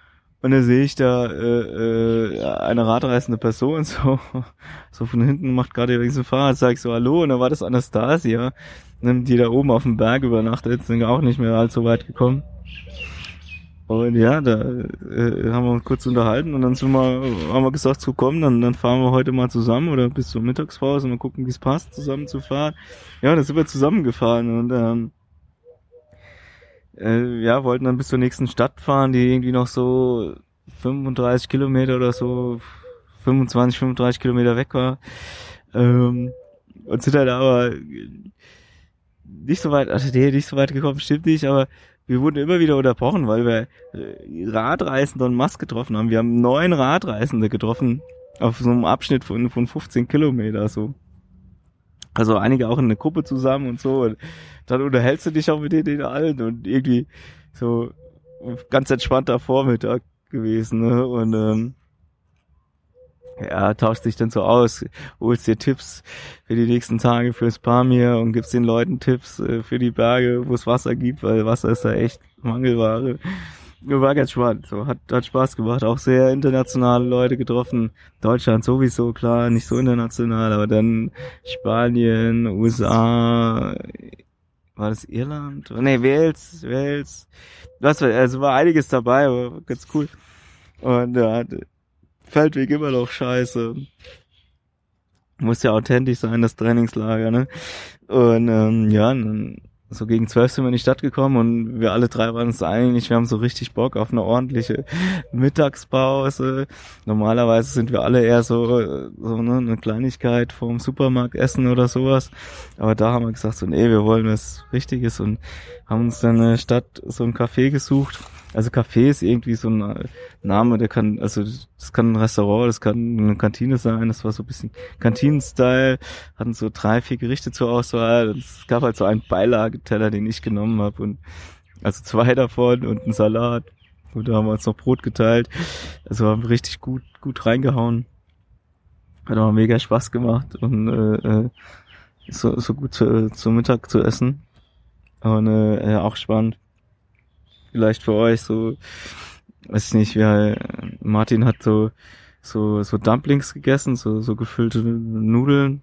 und dann sehe ich da äh, äh, eine radreisende Person so so von hinten macht gerade übrigens ein Fahrrad, sag ich so hallo und dann war das Anastasia, die da oben auf dem Berg übernachtet, sind auch nicht mehr allzu weit gekommen. Und ja, da äh, haben wir uns kurz unterhalten und dann sind wir, haben wir gesagt, so komm, dann, dann fahren wir heute mal zusammen oder bis zur Mittagspause und mal gucken, wie es passt, zusammen zu fahren. Ja, dann sind wir zusammengefahren und ähm, äh, ja, wollten dann bis zur nächsten Stadt fahren, die irgendwie noch so 35 Kilometer oder so, 25, 35 Kilometer weg war. Ähm, und sind halt aber nicht so weit, also nee, nicht so weit gekommen, stimmt nicht, aber wir wurden immer wieder unterbrochen, weil wir äh, Radreisende und Mask getroffen haben. Wir haben neun Radreisende getroffen auf so einem Abschnitt von, von 15 Kilometer, so. Also einige auch in eine Gruppe zusammen und so. Und dann unterhältst du dich auch mit denen allen und irgendwie so ganz entspannter Vormittag gewesen, ne? Und ähm, ja, tauscht sich dann so aus, holst dir Tipps für die nächsten Tage fürs Pamir und gibst den Leuten Tipps äh, für die Berge, wo es Wasser gibt, weil Wasser ist da echt Mangelware. War ganz spannend, so hat, hat Spaß gemacht, auch sehr internationale Leute getroffen. Deutschland sowieso, klar, nicht so international, aber dann Spanien, USA, war das Irland? Nee, Wales, Wales. Was war, also war einiges dabei, aber ganz cool. Und ja, Feldweg immer noch scheiße. Muss ja authentisch sein, das Trainingslager, ne? Und ähm, ja, so gegen zwölf sind wir in die Stadt gekommen und wir alle drei waren uns einig, wir haben so richtig Bock auf eine ordentliche Mittagspause. Normalerweise sind wir alle eher so, so ne, eine Kleinigkeit vom Supermarkt essen oder sowas. Aber da haben wir gesagt, so nee, wir wollen was Richtiges und haben uns dann in der Stadt so ein Café gesucht also Café ist irgendwie so ein äh, Name, der kann, also das kann ein Restaurant, das kann eine Kantine sein, das war so ein bisschen Kantinen-Style, hatten so drei, vier Gerichte zur Auswahl. Es gab halt so einen Beilageteller, den ich genommen habe und also zwei davon und einen Salat. Und da haben wir uns noch Brot geteilt. Also haben wir richtig gut, gut reingehauen. Hat auch mega Spaß gemacht und äh, äh so, so gut zu, zu Mittag zu essen. Und äh, auch spannend vielleicht für euch so, weiß ich nicht, wie Martin hat so so so Dumplings gegessen, so so gefüllte Nudeln,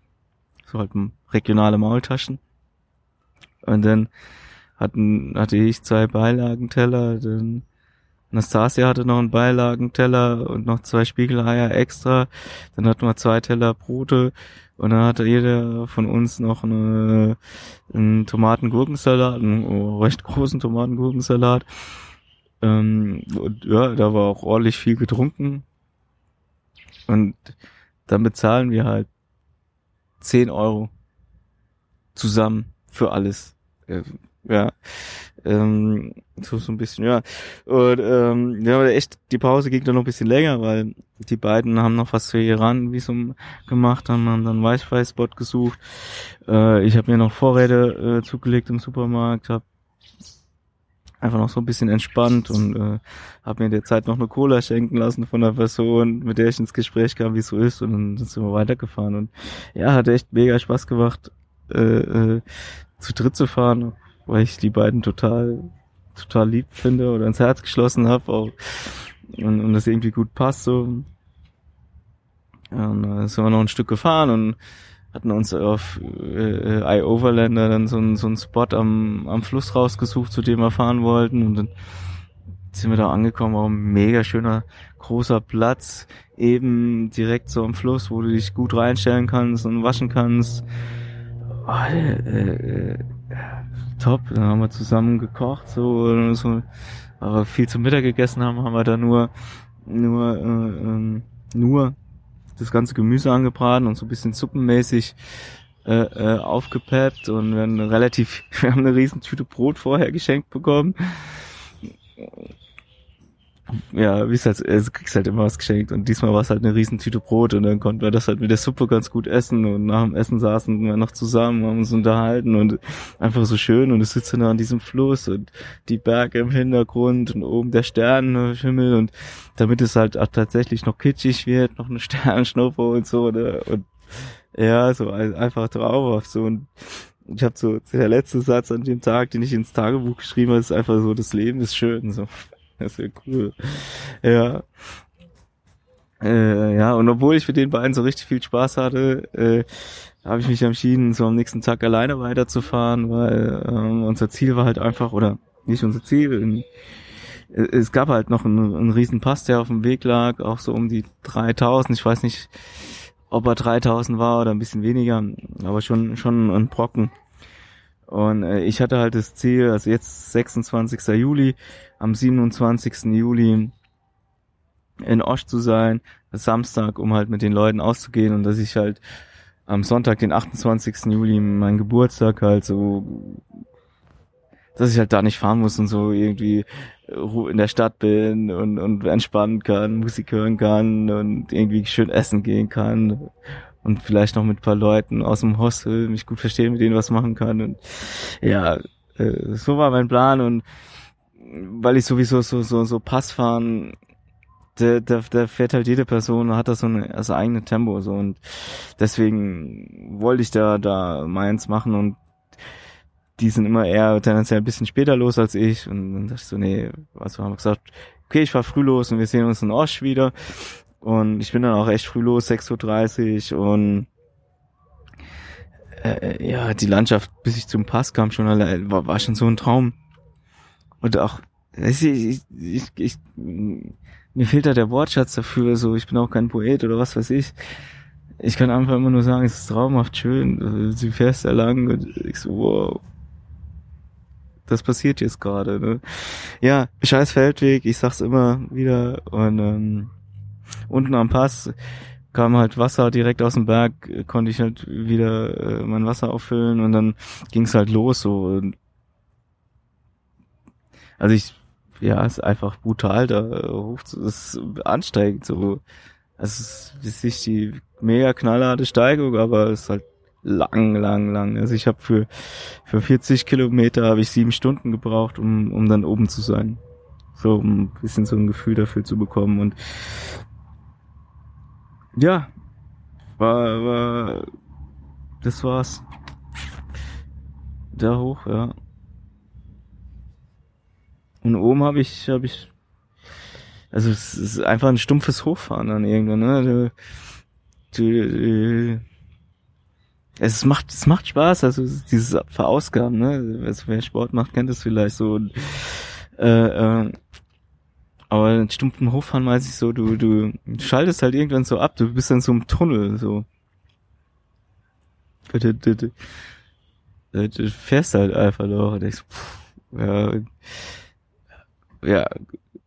so halt regionale Maultaschen. Und dann hatten hatte ich zwei Beilagenteller, dann Anastasia hatte noch einen Beilagenteller und noch zwei Spiegeleier extra. Dann hatten wir zwei Teller Brote und dann hatte jeder von uns noch eine, einen Tomatengurkensalat, einen recht großen Tomatengurkensalat. Ähm, und ja, da war auch ordentlich viel getrunken. Und dann bezahlen wir halt 10 Euro zusammen für alles. Ja, ähm, so, so ein bisschen, ja. Und ähm, ja, aber echt, die Pause ging dann noch ein bisschen länger, weil die beiden haben noch was für Iran Visum gemacht, haben, dann Wi-Fi-Spot gesucht. Äh, ich habe mir noch Vorräte äh, zugelegt im Supermarkt, habe einfach noch so ein bisschen entspannt und äh, habe mir in der Zeit noch eine Cola schenken lassen von der Person, mit der ich ins Gespräch kam, wie es so ist und dann sind wir weitergefahren und ja, hat echt mega Spaß gemacht, äh, äh, zu dritt zu fahren weil ich die beiden total, total lieb finde oder ins Herz geschlossen habe auch und, und das irgendwie gut passt so. Und da sind wir noch ein Stück gefahren und hatten uns auf äh, iOverlander dann so einen so einen Spot am, am Fluss rausgesucht, zu dem wir fahren wollten und dann sind wir da angekommen, auch ein mega schöner großer Platz, eben direkt so am Fluss, wo du dich gut reinstellen kannst und waschen kannst. Oh, äh, äh, top. Dann haben wir zusammen gekocht, so, so aber viel zum Mittag gegessen haben, haben wir da nur, nur, äh, ähm, nur das ganze Gemüse angebraten und so ein bisschen suppenmäßig äh, äh, aufgepeppt und wir haben relativ, wir haben eine riesen Tüte Brot vorher geschenkt bekommen ja, wie es halt, also kriegst halt immer was geschenkt und diesmal war es halt eine Riesentüte Brot und dann konnten wir das halt mit der Suppe ganz gut essen und nach dem Essen saßen wir noch zusammen, haben uns unterhalten und einfach so schön und es sitzt dann an diesem Fluss und die Berge im Hintergrund und oben der Sternenhimmel und damit es halt auch tatsächlich noch kitschig wird, noch eine Sternschnuppe und so ne? und ja, so einfach traumhaft so und ich habe so der letzte Satz an dem Tag, den ich ins Tagebuch geschrieben habe, ist einfach so das Leben ist schön so. Das wäre cool. Ja. Äh, ja, und obwohl ich mit den beiden so richtig viel Spaß hatte, äh, habe ich mich entschieden, so am nächsten Tag alleine weiterzufahren, weil ähm, unser Ziel war halt einfach, oder nicht unser Ziel, äh, es gab halt noch einen, einen riesen Pass, der auf dem Weg lag, auch so um die 3000, ich weiß nicht, ob er 3000 war oder ein bisschen weniger, aber schon, schon ein Brocken. Und äh, ich hatte halt das Ziel, also jetzt 26. Juli, am 27. Juli in Osch zu sein, Samstag, um halt mit den Leuten auszugehen und dass ich halt am Sonntag, den 28. Juli, mein Geburtstag halt so, dass ich halt da nicht fahren muss und so irgendwie in der Stadt bin und, und entspannen kann, Musik hören kann und irgendwie schön essen gehen kann und vielleicht noch mit ein paar Leuten aus dem Hostel mich gut verstehen, mit denen was machen kann. Und ja, äh, so war mein Plan und weil ich sowieso so, so, so Passfahren, der, der, der fährt halt jede Person, hat das so eine, also eigene Tempo, so, und deswegen wollte ich da, da meins machen und die sind immer eher tendenziell ein bisschen später los als ich. Und dann dachte ich so, nee, also haben wir gesagt, okay, ich fahr früh los und wir sehen uns in Osch wieder und ich bin dann auch echt früh los, 6.30 Uhr und äh, ja, die Landschaft, bis ich zum Pass kam, schon allein, war, war schon so ein Traum. Und auch, ich, ich, ich, ich, mir fehlt da der Wortschatz dafür, so, ich bin auch kein Poet oder was weiß ich. Ich kann einfach immer nur sagen, es ist traumhaft schön, sie fährst da lang und ich so, wow. Das passiert jetzt gerade, ne? Ja, scheiß Feldweg, ich sag's immer wieder und ähm, unten am Pass kam halt Wasser direkt aus dem Berg, konnte ich halt wieder äh, mein Wasser auffüllen und dann ging's halt los so also ich, ja, ist einfach brutal da hoch ist ansteigend so. Es ist nicht die mega knallharte Steigung, aber es ist halt lang, lang, lang. Also ich habe für für 40 Kilometer habe ich sieben Stunden gebraucht, um um dann oben zu sein. So um ein bisschen so ein Gefühl dafür zu bekommen und ja, war war das war's. Da hoch, ja. Und oben habe ich, habe ich, also es ist einfach ein stumpfes Hochfahren dann irgendwann, ne? Du, du, es macht, es macht Spaß, also dieses Verausgaben, ne? Also wer Sport macht, kennt das vielleicht so. Und, äh, äh, aber in stumpfen Hochfahren weiß ich so, du, du schaltest halt irgendwann so ab, du bist dann so im Tunnel, so. Du, du, du, du fährst halt einfach doch und denkst, pff, ja, ja,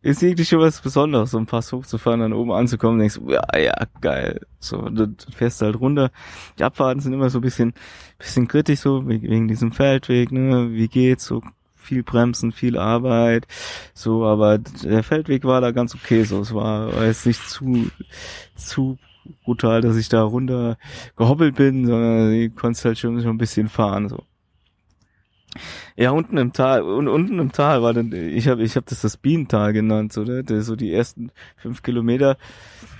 ist irgendwie schon was Besonderes, so ein Pass hochzufahren, dann oben anzukommen, denkst du, ja, ja, geil. So, dann fährst du halt runter. Die Abfahrten sind immer so ein bisschen, bisschen kritisch, so, wegen diesem Feldweg, ne, wie geht's, so, viel Bremsen, viel Arbeit, so, aber der Feldweg war da ganz okay, so, es war, jetzt nicht zu, zu brutal, dass ich da runter gehoppelt bin, sondern ich konnte halt schon, ein bisschen fahren, so. Ja, unten im Tal, und unten im Tal war dann, ich habe ich hab das das Bienental genannt, so, ne? so die ersten fünf Kilometer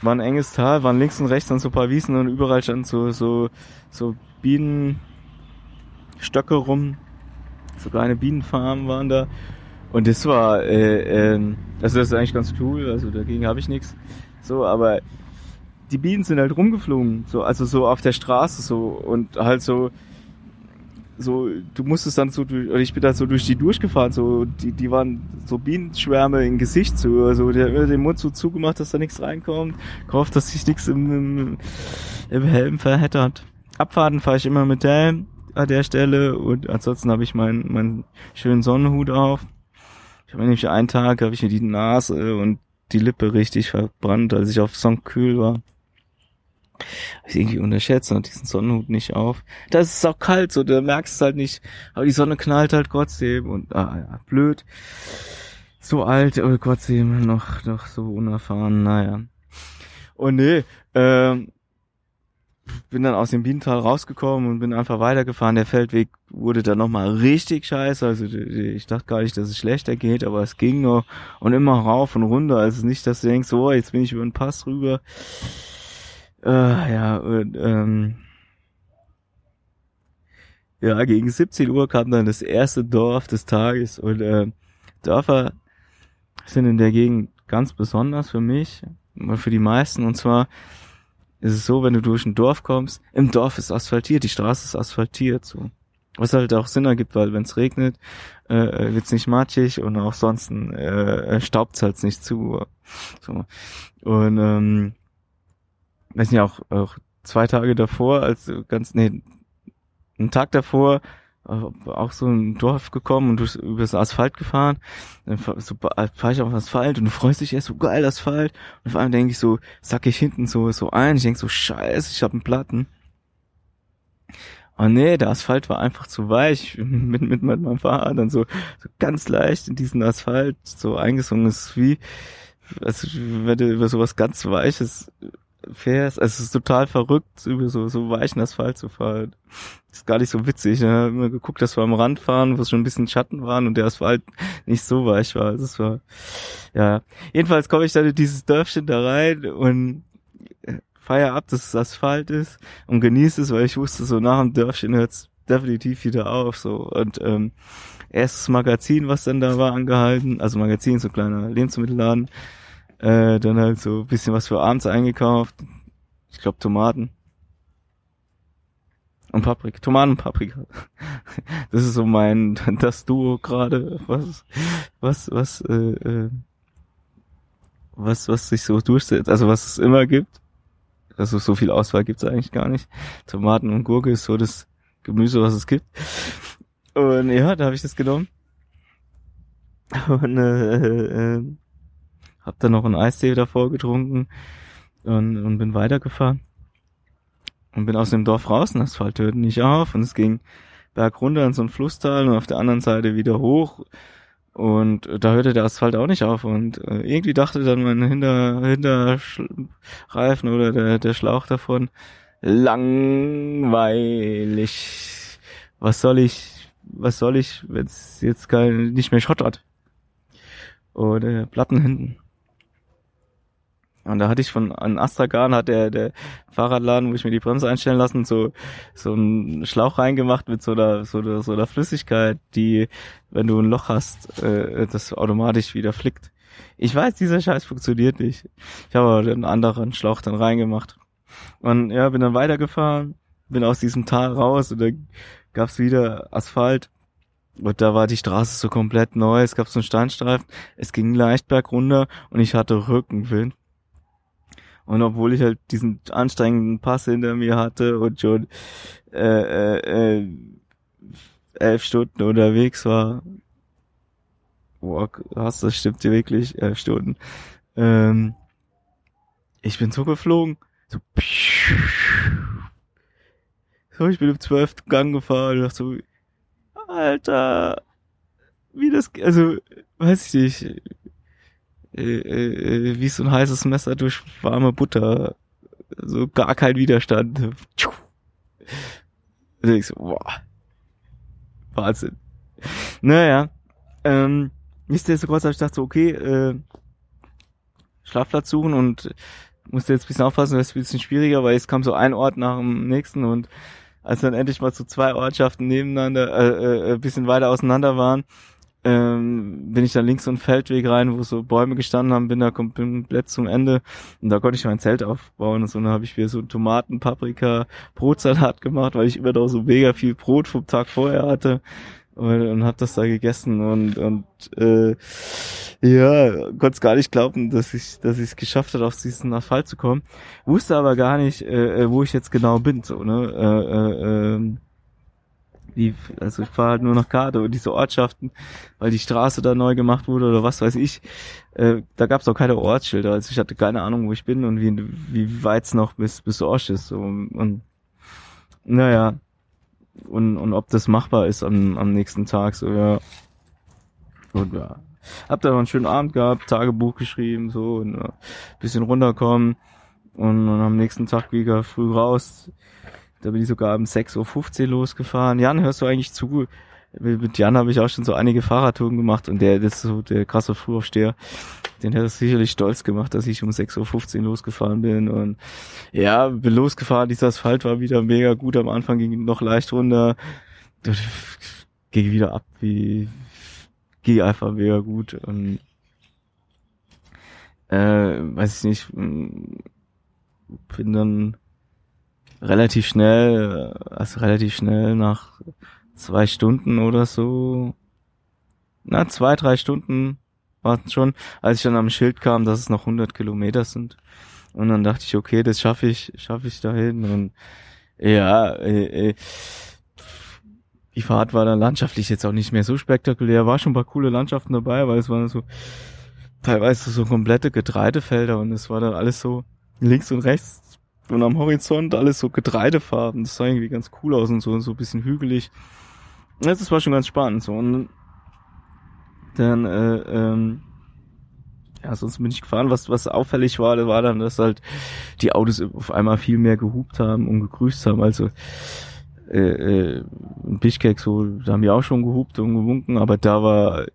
waren ein enges Tal, waren links und rechts dann so paar Wiesen und überall standen so, so, so Bienenstöcke rum, so kleine Bienenfarmen waren da. Und das war, äh, äh, also das ist eigentlich ganz cool, also dagegen habe ich nichts. So, aber die Bienen sind halt rumgeflogen, so, also so auf der Straße so und halt so, so, du musstest dann so durch, ich bin da so durch die durchgefahren, so, die, die waren so Bienenschwärme im Gesicht so, also der hat den Mund so zugemacht, dass da nichts reinkommt, gehofft, dass sich nichts im, im, im Helm verheddert. Abfahrten fahre ich immer mit Helm an der Stelle und ansonsten habe ich meinen, meinen schönen Sonnenhut auf. Ich habe nämlich einen Tag, habe ich mir die Nase und die Lippe richtig verbrannt, als ich auf. Kühl war. Hab ich irgendwie unterschätzt und diesen Sonnenhut nicht auf. Da ist es auch kalt, so, da merkst es halt nicht. Aber die Sonne knallt halt trotzdem und, ah, ja, blöd. So alt, aber trotzdem noch, noch so unerfahren, naja. Und nee, ähm, bin dann aus dem Bienental rausgekommen und bin einfach weitergefahren. Der Feldweg wurde dann nochmal richtig scheiße. Also ich dachte gar nicht, dass es schlechter geht, aber es ging noch und immer rauf und runter. Also nicht, dass du denkst, oh, jetzt bin ich über den Pass rüber. Äh, ja, und, ähm, ja, gegen 17 Uhr kam dann das erste Dorf des Tages und äh, Dörfer sind in der Gegend ganz besonders für mich und für die meisten. Und zwar ist es so, wenn du durch ein Dorf kommst, im Dorf ist asphaltiert, die Straße ist asphaltiert, so. Was halt auch Sinn ergibt, weil wenn es regnet, äh, wird's nicht matschig und auch sonst äh, staubt's halt nicht zu. So. Und ähm, weiß nicht, auch, auch zwei Tage davor, als ganz, nee, einen Tag davor, auch so ein Dorf gekommen und durch, über das Asphalt gefahren. Dann so, fahre ich auf Asphalt und du freust dich erst so geil Asphalt. Und vor allem denke ich so, sack ich hinten so, so ein. Ich denke so, scheiße, ich habe einen Platten. Oh nee, der Asphalt war einfach zu weich. mit, mit, mit meinem Fahrrad dann so, so ganz leicht in diesen Asphalt so eingesungen. Es ist wie, also wenn du über sowas ganz Weiches fährst. Also es ist total verrückt, über so, so weichen Asphalt zu fahren. Ist gar nicht so witzig. Ich habe immer geguckt, dass wir am Rand fahren, wo es schon ein bisschen Schatten waren und der Asphalt nicht so weich war. Also es war, ja. Jedenfalls komme ich dann in dieses Dörfchen da rein und äh, feier ab, dass es Asphalt ist und genieße es, weil ich wusste, so nach dem Dörfchen hört's definitiv wieder auf, so. Und, ähm, erstes Magazin, was dann da war, angehalten. Also Magazin, so ein kleiner Lebensmittelladen äh, dann halt so bisschen was für abends eingekauft. Ich glaube Tomaten. Und Paprika. Tomaten und Paprika. Das ist so mein, das Duo gerade, was, was, was, äh, äh, was, was sich so durchsetzt, also was es immer gibt. Also so viel Auswahl gibt's eigentlich gar nicht. Tomaten und Gurke ist so das Gemüse, was es gibt. Und ja, da habe ich das genommen. Und äh, äh, hab dann noch einen Eistee davor getrunken und, und bin weitergefahren. Und bin aus dem Dorf raus und Asphalt hörte nicht auf und es ging berg runter in so ein Flusstal und auf der anderen Seite wieder hoch. Und da hörte der Asphalt auch nicht auf und äh, irgendwie dachte dann mein Hinter, Hinterreifen oder der, der Schlauch davon, langweilig. Was soll ich, was soll ich, wenn es jetzt kein, nicht mehr schottert? Oder Platten hinten. Und da hatte ich von an Astragan hat der der Fahrradladen, wo ich mir die Bremse einstellen lassen, so so einen Schlauch reingemacht mit so einer so einer, so einer Flüssigkeit, die wenn du ein Loch hast, äh, das automatisch wieder flickt. Ich weiß, dieser Scheiß funktioniert nicht. Ich habe aber einen anderen Schlauch dann reingemacht. Und ja, bin dann weitergefahren, bin aus diesem Tal raus und dann gab's wieder Asphalt. Und da war die Straße so komplett neu, es gab so einen Steinstreifen, es ging leicht bergunter und ich hatte Rückenwind. Und obwohl ich halt diesen anstrengenden Pass hinter mir hatte und schon äh, äh, äh, elf Stunden unterwegs war, boah, hast das stimmt dir wirklich, elf Stunden. Ähm, ich bin so geflogen, so, so ich bin im zwölften Gang gefahren und dachte so, Alter, wie das, also, weiß ich nicht, äh, äh, wie so ein heißes Messer durch warme Butter. So gar kein Widerstand. Und ich so, boah. Wahnsinn. Naja. Ähm, nichtsdestotrotz habe ich gedacht so, okay, äh, Schlafplatz suchen und musste jetzt ein bisschen aufpassen, das ist ein bisschen schwieriger, weil es kam so ein Ort nach dem nächsten und als dann endlich mal so zwei Ortschaften nebeneinander, äh, äh, ein bisschen weiter auseinander waren, ähm, bin ich dann links so einen Feldweg rein, wo so Bäume gestanden haben, bin da komplett zum Ende und da konnte ich mein Zelt aufbauen und so, und dann habe ich mir so Tomaten, Paprika, Brotsalat gemacht, weil ich immer noch so mega viel Brot vom Tag vorher hatte und, und habe das da gegessen und und äh, ja, konnte es gar nicht glauben, dass ich dass ich es geschafft hat, auf diesen Asphalt zu kommen. Wusste aber gar nicht, äh, äh wo ich jetzt genau bin, so ne. Äh, äh, äh, wie, also ich fahre halt nur nach Karte und diese Ortschaften, weil die Straße da neu gemacht wurde oder was weiß ich, äh, da gab es auch keine Ortsschilder, also ich hatte keine Ahnung, wo ich bin und wie, wie weit es noch bis, bis Orsch ist. So. Und naja, und, und ob das machbar ist am, am nächsten Tag, so ja. Und ja. Hab da noch einen schönen Abend gehabt, Tagebuch geschrieben, so, und äh, bisschen runterkommen und, und am nächsten Tag wieder früh raus da bin ich sogar um 6.15 Uhr losgefahren. Jan, hörst du eigentlich zu? Mit Jan habe ich auch schon so einige Fahrradtouren gemacht und der, das ist so der krasse Frühaufsteher. Den hätte es sicherlich stolz gemacht, dass ich um 6.15 Uhr losgefahren bin. Und ja, bin losgefahren, dieser Asphalt war wieder mega gut. Am Anfang ging noch leicht runter. Ging wieder ab, wie ging einfach mega gut. Und äh, weiß ich nicht, bin dann relativ schnell, also relativ schnell nach zwei Stunden oder so, na, zwei, drei Stunden warten schon, als ich dann am Schild kam, dass es noch 100 Kilometer sind. Und dann dachte ich, okay, das schaffe ich, schaffe ich dahin. Und ja, äh, äh, die Fahrt war dann landschaftlich jetzt auch nicht mehr so spektakulär. War schon ein paar coole Landschaften dabei, weil es waren so teilweise so komplette Getreidefelder und es war dann alles so links und rechts und am Horizont alles so Getreidefarben. Das sah irgendwie ganz cool aus und so, so ein bisschen hügelig. Das war schon ganz spannend so. Und dann, äh, ähm, ja, sonst bin ich gefahren. Was, was auffällig war, war dann, dass halt die Autos auf einmal viel mehr gehupt haben und gegrüßt haben. Also äh, äh, in Bischkek so, da haben die auch schon gehupt und gewunken, aber da war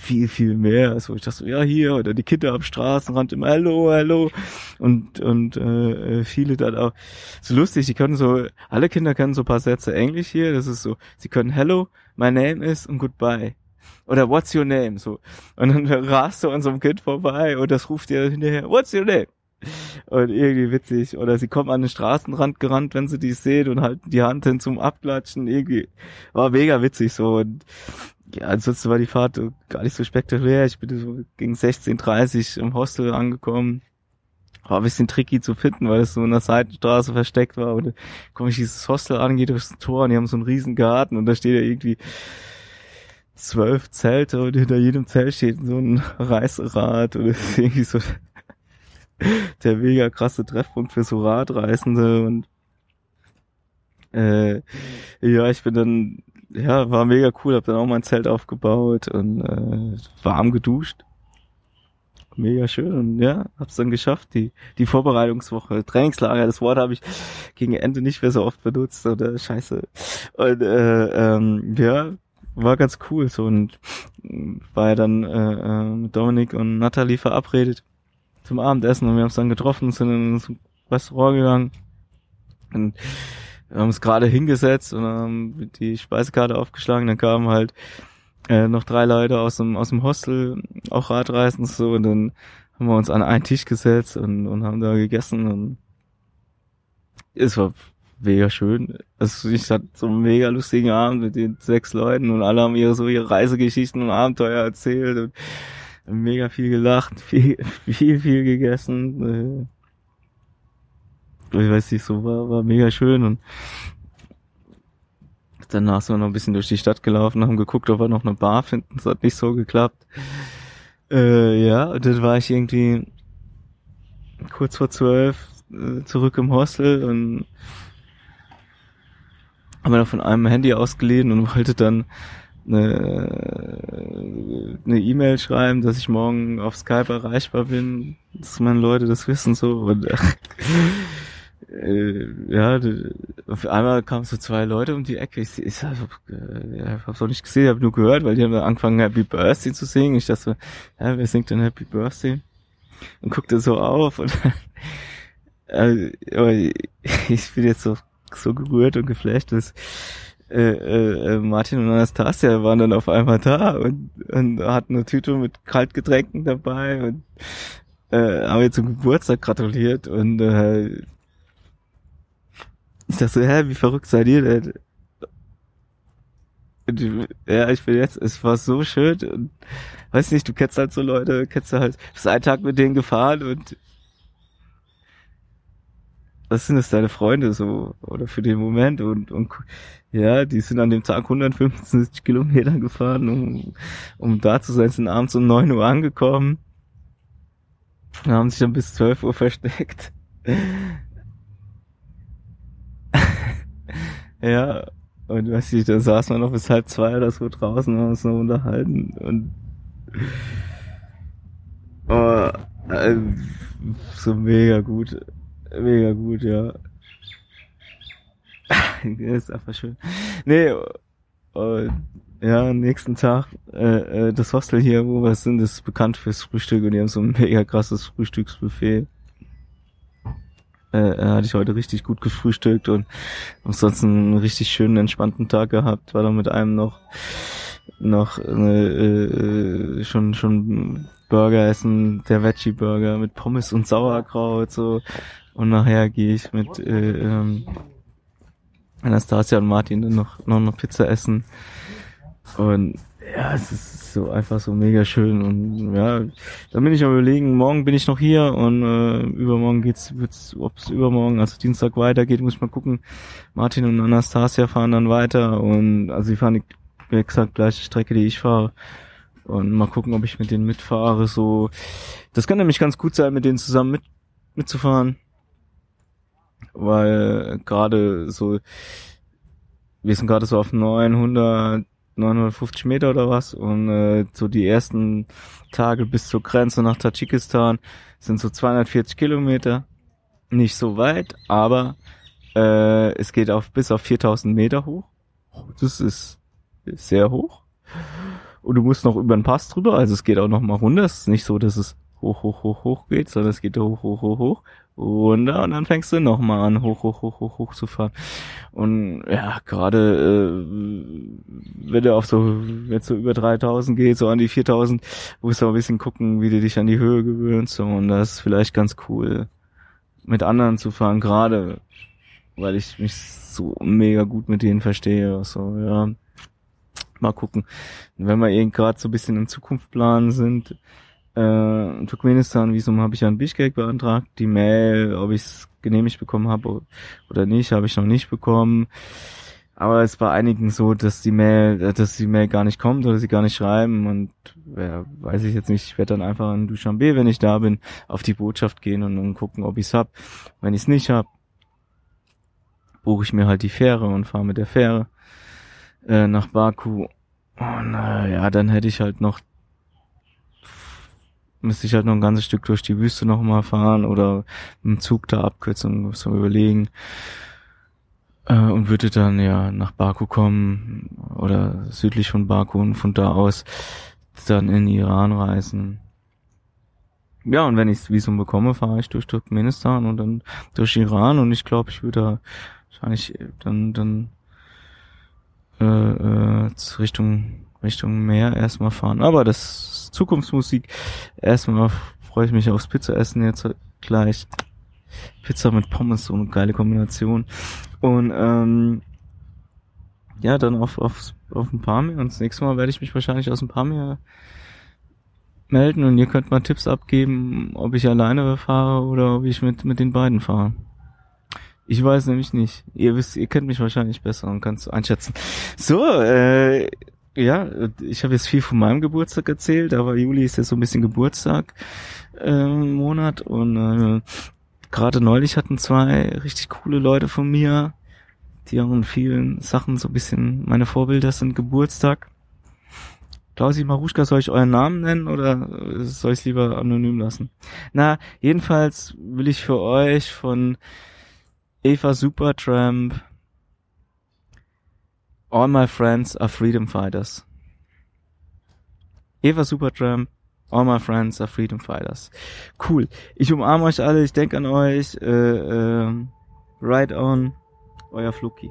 viel, viel mehr. Also ich dachte so, ja, hier, oder die Kinder am Straßenrand immer Hallo, Hallo. Und, und äh, viele dann auch so lustig, die können so, alle Kinder können so paar Sätze Englisch hier. Das ist so, sie können Hello, my name is und goodbye. Oder what's your name? So. Und dann rast du an so einem Kind vorbei und das ruft dir hinterher, what's your name? Und irgendwie witzig. Oder sie kommen an den Straßenrand gerannt, wenn sie die sehen und halten die Hand hin zum Abklatschen. Irgendwie war mega witzig so. Und ja, ansonsten war die Fahrt gar nicht so spektakulär. Ich bin so gegen 16.30 im Hostel angekommen. War ein bisschen tricky zu finden, weil es so in der Seitenstraße versteckt war. Und komme ich dieses Hostel an, geht durchs Tor und die haben so einen riesen Garten und da steht ja irgendwie zwölf Zelte und hinter jedem Zelt steht so ein das ist irgendwie so der mega krasse Treffpunkt für so Radreisende und äh, ja, ich bin dann ja, war mega cool, hab dann auch mein Zelt aufgebaut und äh, warm geduscht. Mega schön und ja, hab's dann geschafft, die, die Vorbereitungswoche, Trainingslager, das Wort habe ich gegen Ende nicht mehr so oft benutzt oder scheiße. Und äh, ähm, ja, war ganz cool so und war ja dann äh, äh, mit Dominik und Natalie verabredet zum Abendessen und wir haben uns dann getroffen, sind in ein Restaurant gegangen und wir haben uns gerade hingesetzt und haben die Speisekarte aufgeschlagen, dann kamen halt äh, noch drei Leute aus dem, aus dem Hostel, auch Radreisend so, und dann haben wir uns an einen Tisch gesetzt und, und haben da gegessen und es war mega schön. Also ich hatte so einen mega lustigen Abend mit den sechs Leuten und alle haben ihre so ihre Reisegeschichten und Abenteuer erzählt und mega viel gelacht, viel, viel, viel gegessen. Ich weiß nicht, so war, war mega schön und danach sind wir noch ein bisschen durch die Stadt gelaufen, haben geguckt, ob wir noch eine Bar finden. Das hat nicht so geklappt. Äh, ja, und dann war ich irgendwie kurz vor zwölf äh, zurück im Hostel und habe mir von einem Handy ausgeliehen und wollte dann eine E-Mail schreiben, dass ich morgen auf Skype erreichbar bin, dass meine Leute das wissen so und ja, auf einmal kamen so zwei Leute um die Ecke. Ich, ich, hab, äh, hab's auch nicht gesehen, habe nur gehört, weil die haben angefangen Happy Birthday zu singen. Ich dachte so, ja, wer singt denn Happy Birthday? Und guckte so auf und äh, aber ich bin jetzt so so gerührt und geflasht, dass äh, äh, Martin und Anastasia waren dann auf einmal da und, und hatten eine Tüte mit Kaltgetränken dabei und äh, haben mir zum Geburtstag gratuliert und äh, ich dachte so, hä, wie verrückt seid ihr denn? Und, ja, ich bin jetzt, es war so schön und weiß nicht, du kennst halt so Leute, kennst du halt, bist einen Tag mit denen gefahren und was sind das deine Freunde so oder für den Moment und, und ja, die sind an dem Tag 150 Kilometer gefahren, um, um da zu sein, sind abends um 9 Uhr angekommen, haben sich dann bis 12 Uhr versteckt. Ja, und weiß ich, da saß man noch bis halb zwei oder so draußen und haben uns noch unterhalten und oh, äh, so mega gut. Mega gut, ja. ist einfach schön. Nee, und, ja, nächsten Tag, äh, äh, das Hostel hier, wo wir sind, ist bekannt fürs Frühstück und die haben so ein mega krasses Frühstücksbuffet. Äh, äh, hatte ich heute richtig gut gefrühstückt und ansonsten einen richtig schönen, entspannten Tag gehabt. War dann mit einem noch noch äh, äh, schon schon Burger essen, der Veggie Burger mit Pommes und Sauerkraut so und nachher gehe ich mit äh, ähm, Anastasia und Martin dann noch, noch noch Pizza essen. Und ja, es ist so einfach so mega schön und ja, dann bin ich am überlegen, morgen bin ich noch hier und äh, übermorgen geht's, wird's, ob es übermorgen, also Dienstag weitergeht, muss ich mal gucken. Martin und Anastasia fahren dann weiter und also sie fahren die, gesagt, gleiche Strecke, die ich fahre. Und mal gucken, ob ich mit denen mitfahre. So, das kann nämlich ganz gut sein, mit denen zusammen mit mitzufahren weil gerade so, wir sind gerade so auf 900, 950 Meter oder was und äh, so die ersten Tage bis zur Grenze nach Tadschikistan sind so 240 Kilometer. Nicht so weit, aber äh, es geht auf bis auf 4000 Meter hoch. Das ist sehr hoch. Und du musst noch über den Pass drüber, also es geht auch noch mal runter. Es ist nicht so, dass es hoch, hoch, hoch, hoch geht, sondern es geht hoch, hoch, hoch, hoch runter und dann fängst du nochmal an, hoch, hoch, hoch, hoch, hoch zu fahren. Und ja, gerade äh, wenn du auf so, wenn so über 3000 geht, so an die 4000, musst du auch ein bisschen gucken, wie du dich an die Höhe gewöhnst. So, und das ist vielleicht ganz cool, mit anderen zu fahren, gerade weil ich mich so mega gut mit denen verstehe. So, ja. Mal gucken. wenn wir eben gerade so ein bisschen in Zukunft planen sind, äh, Turkmenistan-Visum habe ich an Bishkek beantragt. Die Mail, ob ich es genehmigt bekommen habe oder nicht, habe ich noch nicht bekommen. Aber es war einigen so, dass die Mail, äh, dass die Mail gar nicht kommt oder sie gar nicht schreiben und ja, weiß ich jetzt nicht. Ich werde dann einfach in Dushanbe, wenn ich da bin, auf die Botschaft gehen und dann gucken, ob ich's hab. Wenn ich's nicht hab, buche ich mir halt die Fähre und fahre mit der Fähre äh, nach Baku. Und äh, ja, dann hätte ich halt noch müsste ich halt noch ein ganzes Stück durch die Wüste nochmal fahren oder im Zug da abkürzen, muss man überlegen. Äh, und würde dann ja nach Baku kommen oder südlich von Baku und von da aus dann in Iran reisen. Ja, und wenn ich das Visum bekomme, fahre ich durch Turkmenistan und dann durch Iran und ich glaube, ich würde da wahrscheinlich dann dann äh, äh, Richtung Richtung Meer erstmal fahren. Aber das Zukunftsmusik. Erstmal freue ich mich aufs Pizzaessen jetzt gleich. Pizza mit Pommes, so eine geile Kombination. Und ähm, ja, dann auf, auf, auf ein paar mehr. Und das nächste Mal werde ich mich wahrscheinlich aus ein paar mehr melden und ihr könnt mal Tipps abgeben, ob ich alleine fahre oder ob ich mit, mit den beiden fahre. Ich weiß nämlich nicht. Ihr wisst, ihr kennt mich wahrscheinlich besser und kannst einschätzen. So, äh, ja, ich habe jetzt viel von meinem Geburtstag erzählt, aber Juli ist ja so ein bisschen Geburtstag äh, Monat und äh, gerade neulich hatten zwei richtig coole Leute von mir, die auch in vielen Sachen so ein bisschen meine Vorbilder sind, Geburtstag. Klausi Maruschka, soll ich euren Namen nennen oder soll ich lieber anonym lassen? Na, jedenfalls will ich für euch von Eva Supertramp All my friends are freedom fighters. Eva Supertramp, all my friends are freedom fighters. Cool. Ich umarme euch alle, ich denke an euch. Äh, äh, right on, euer Fluki.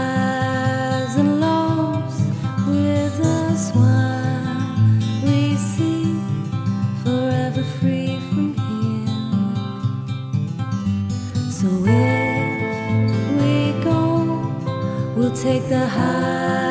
take the highs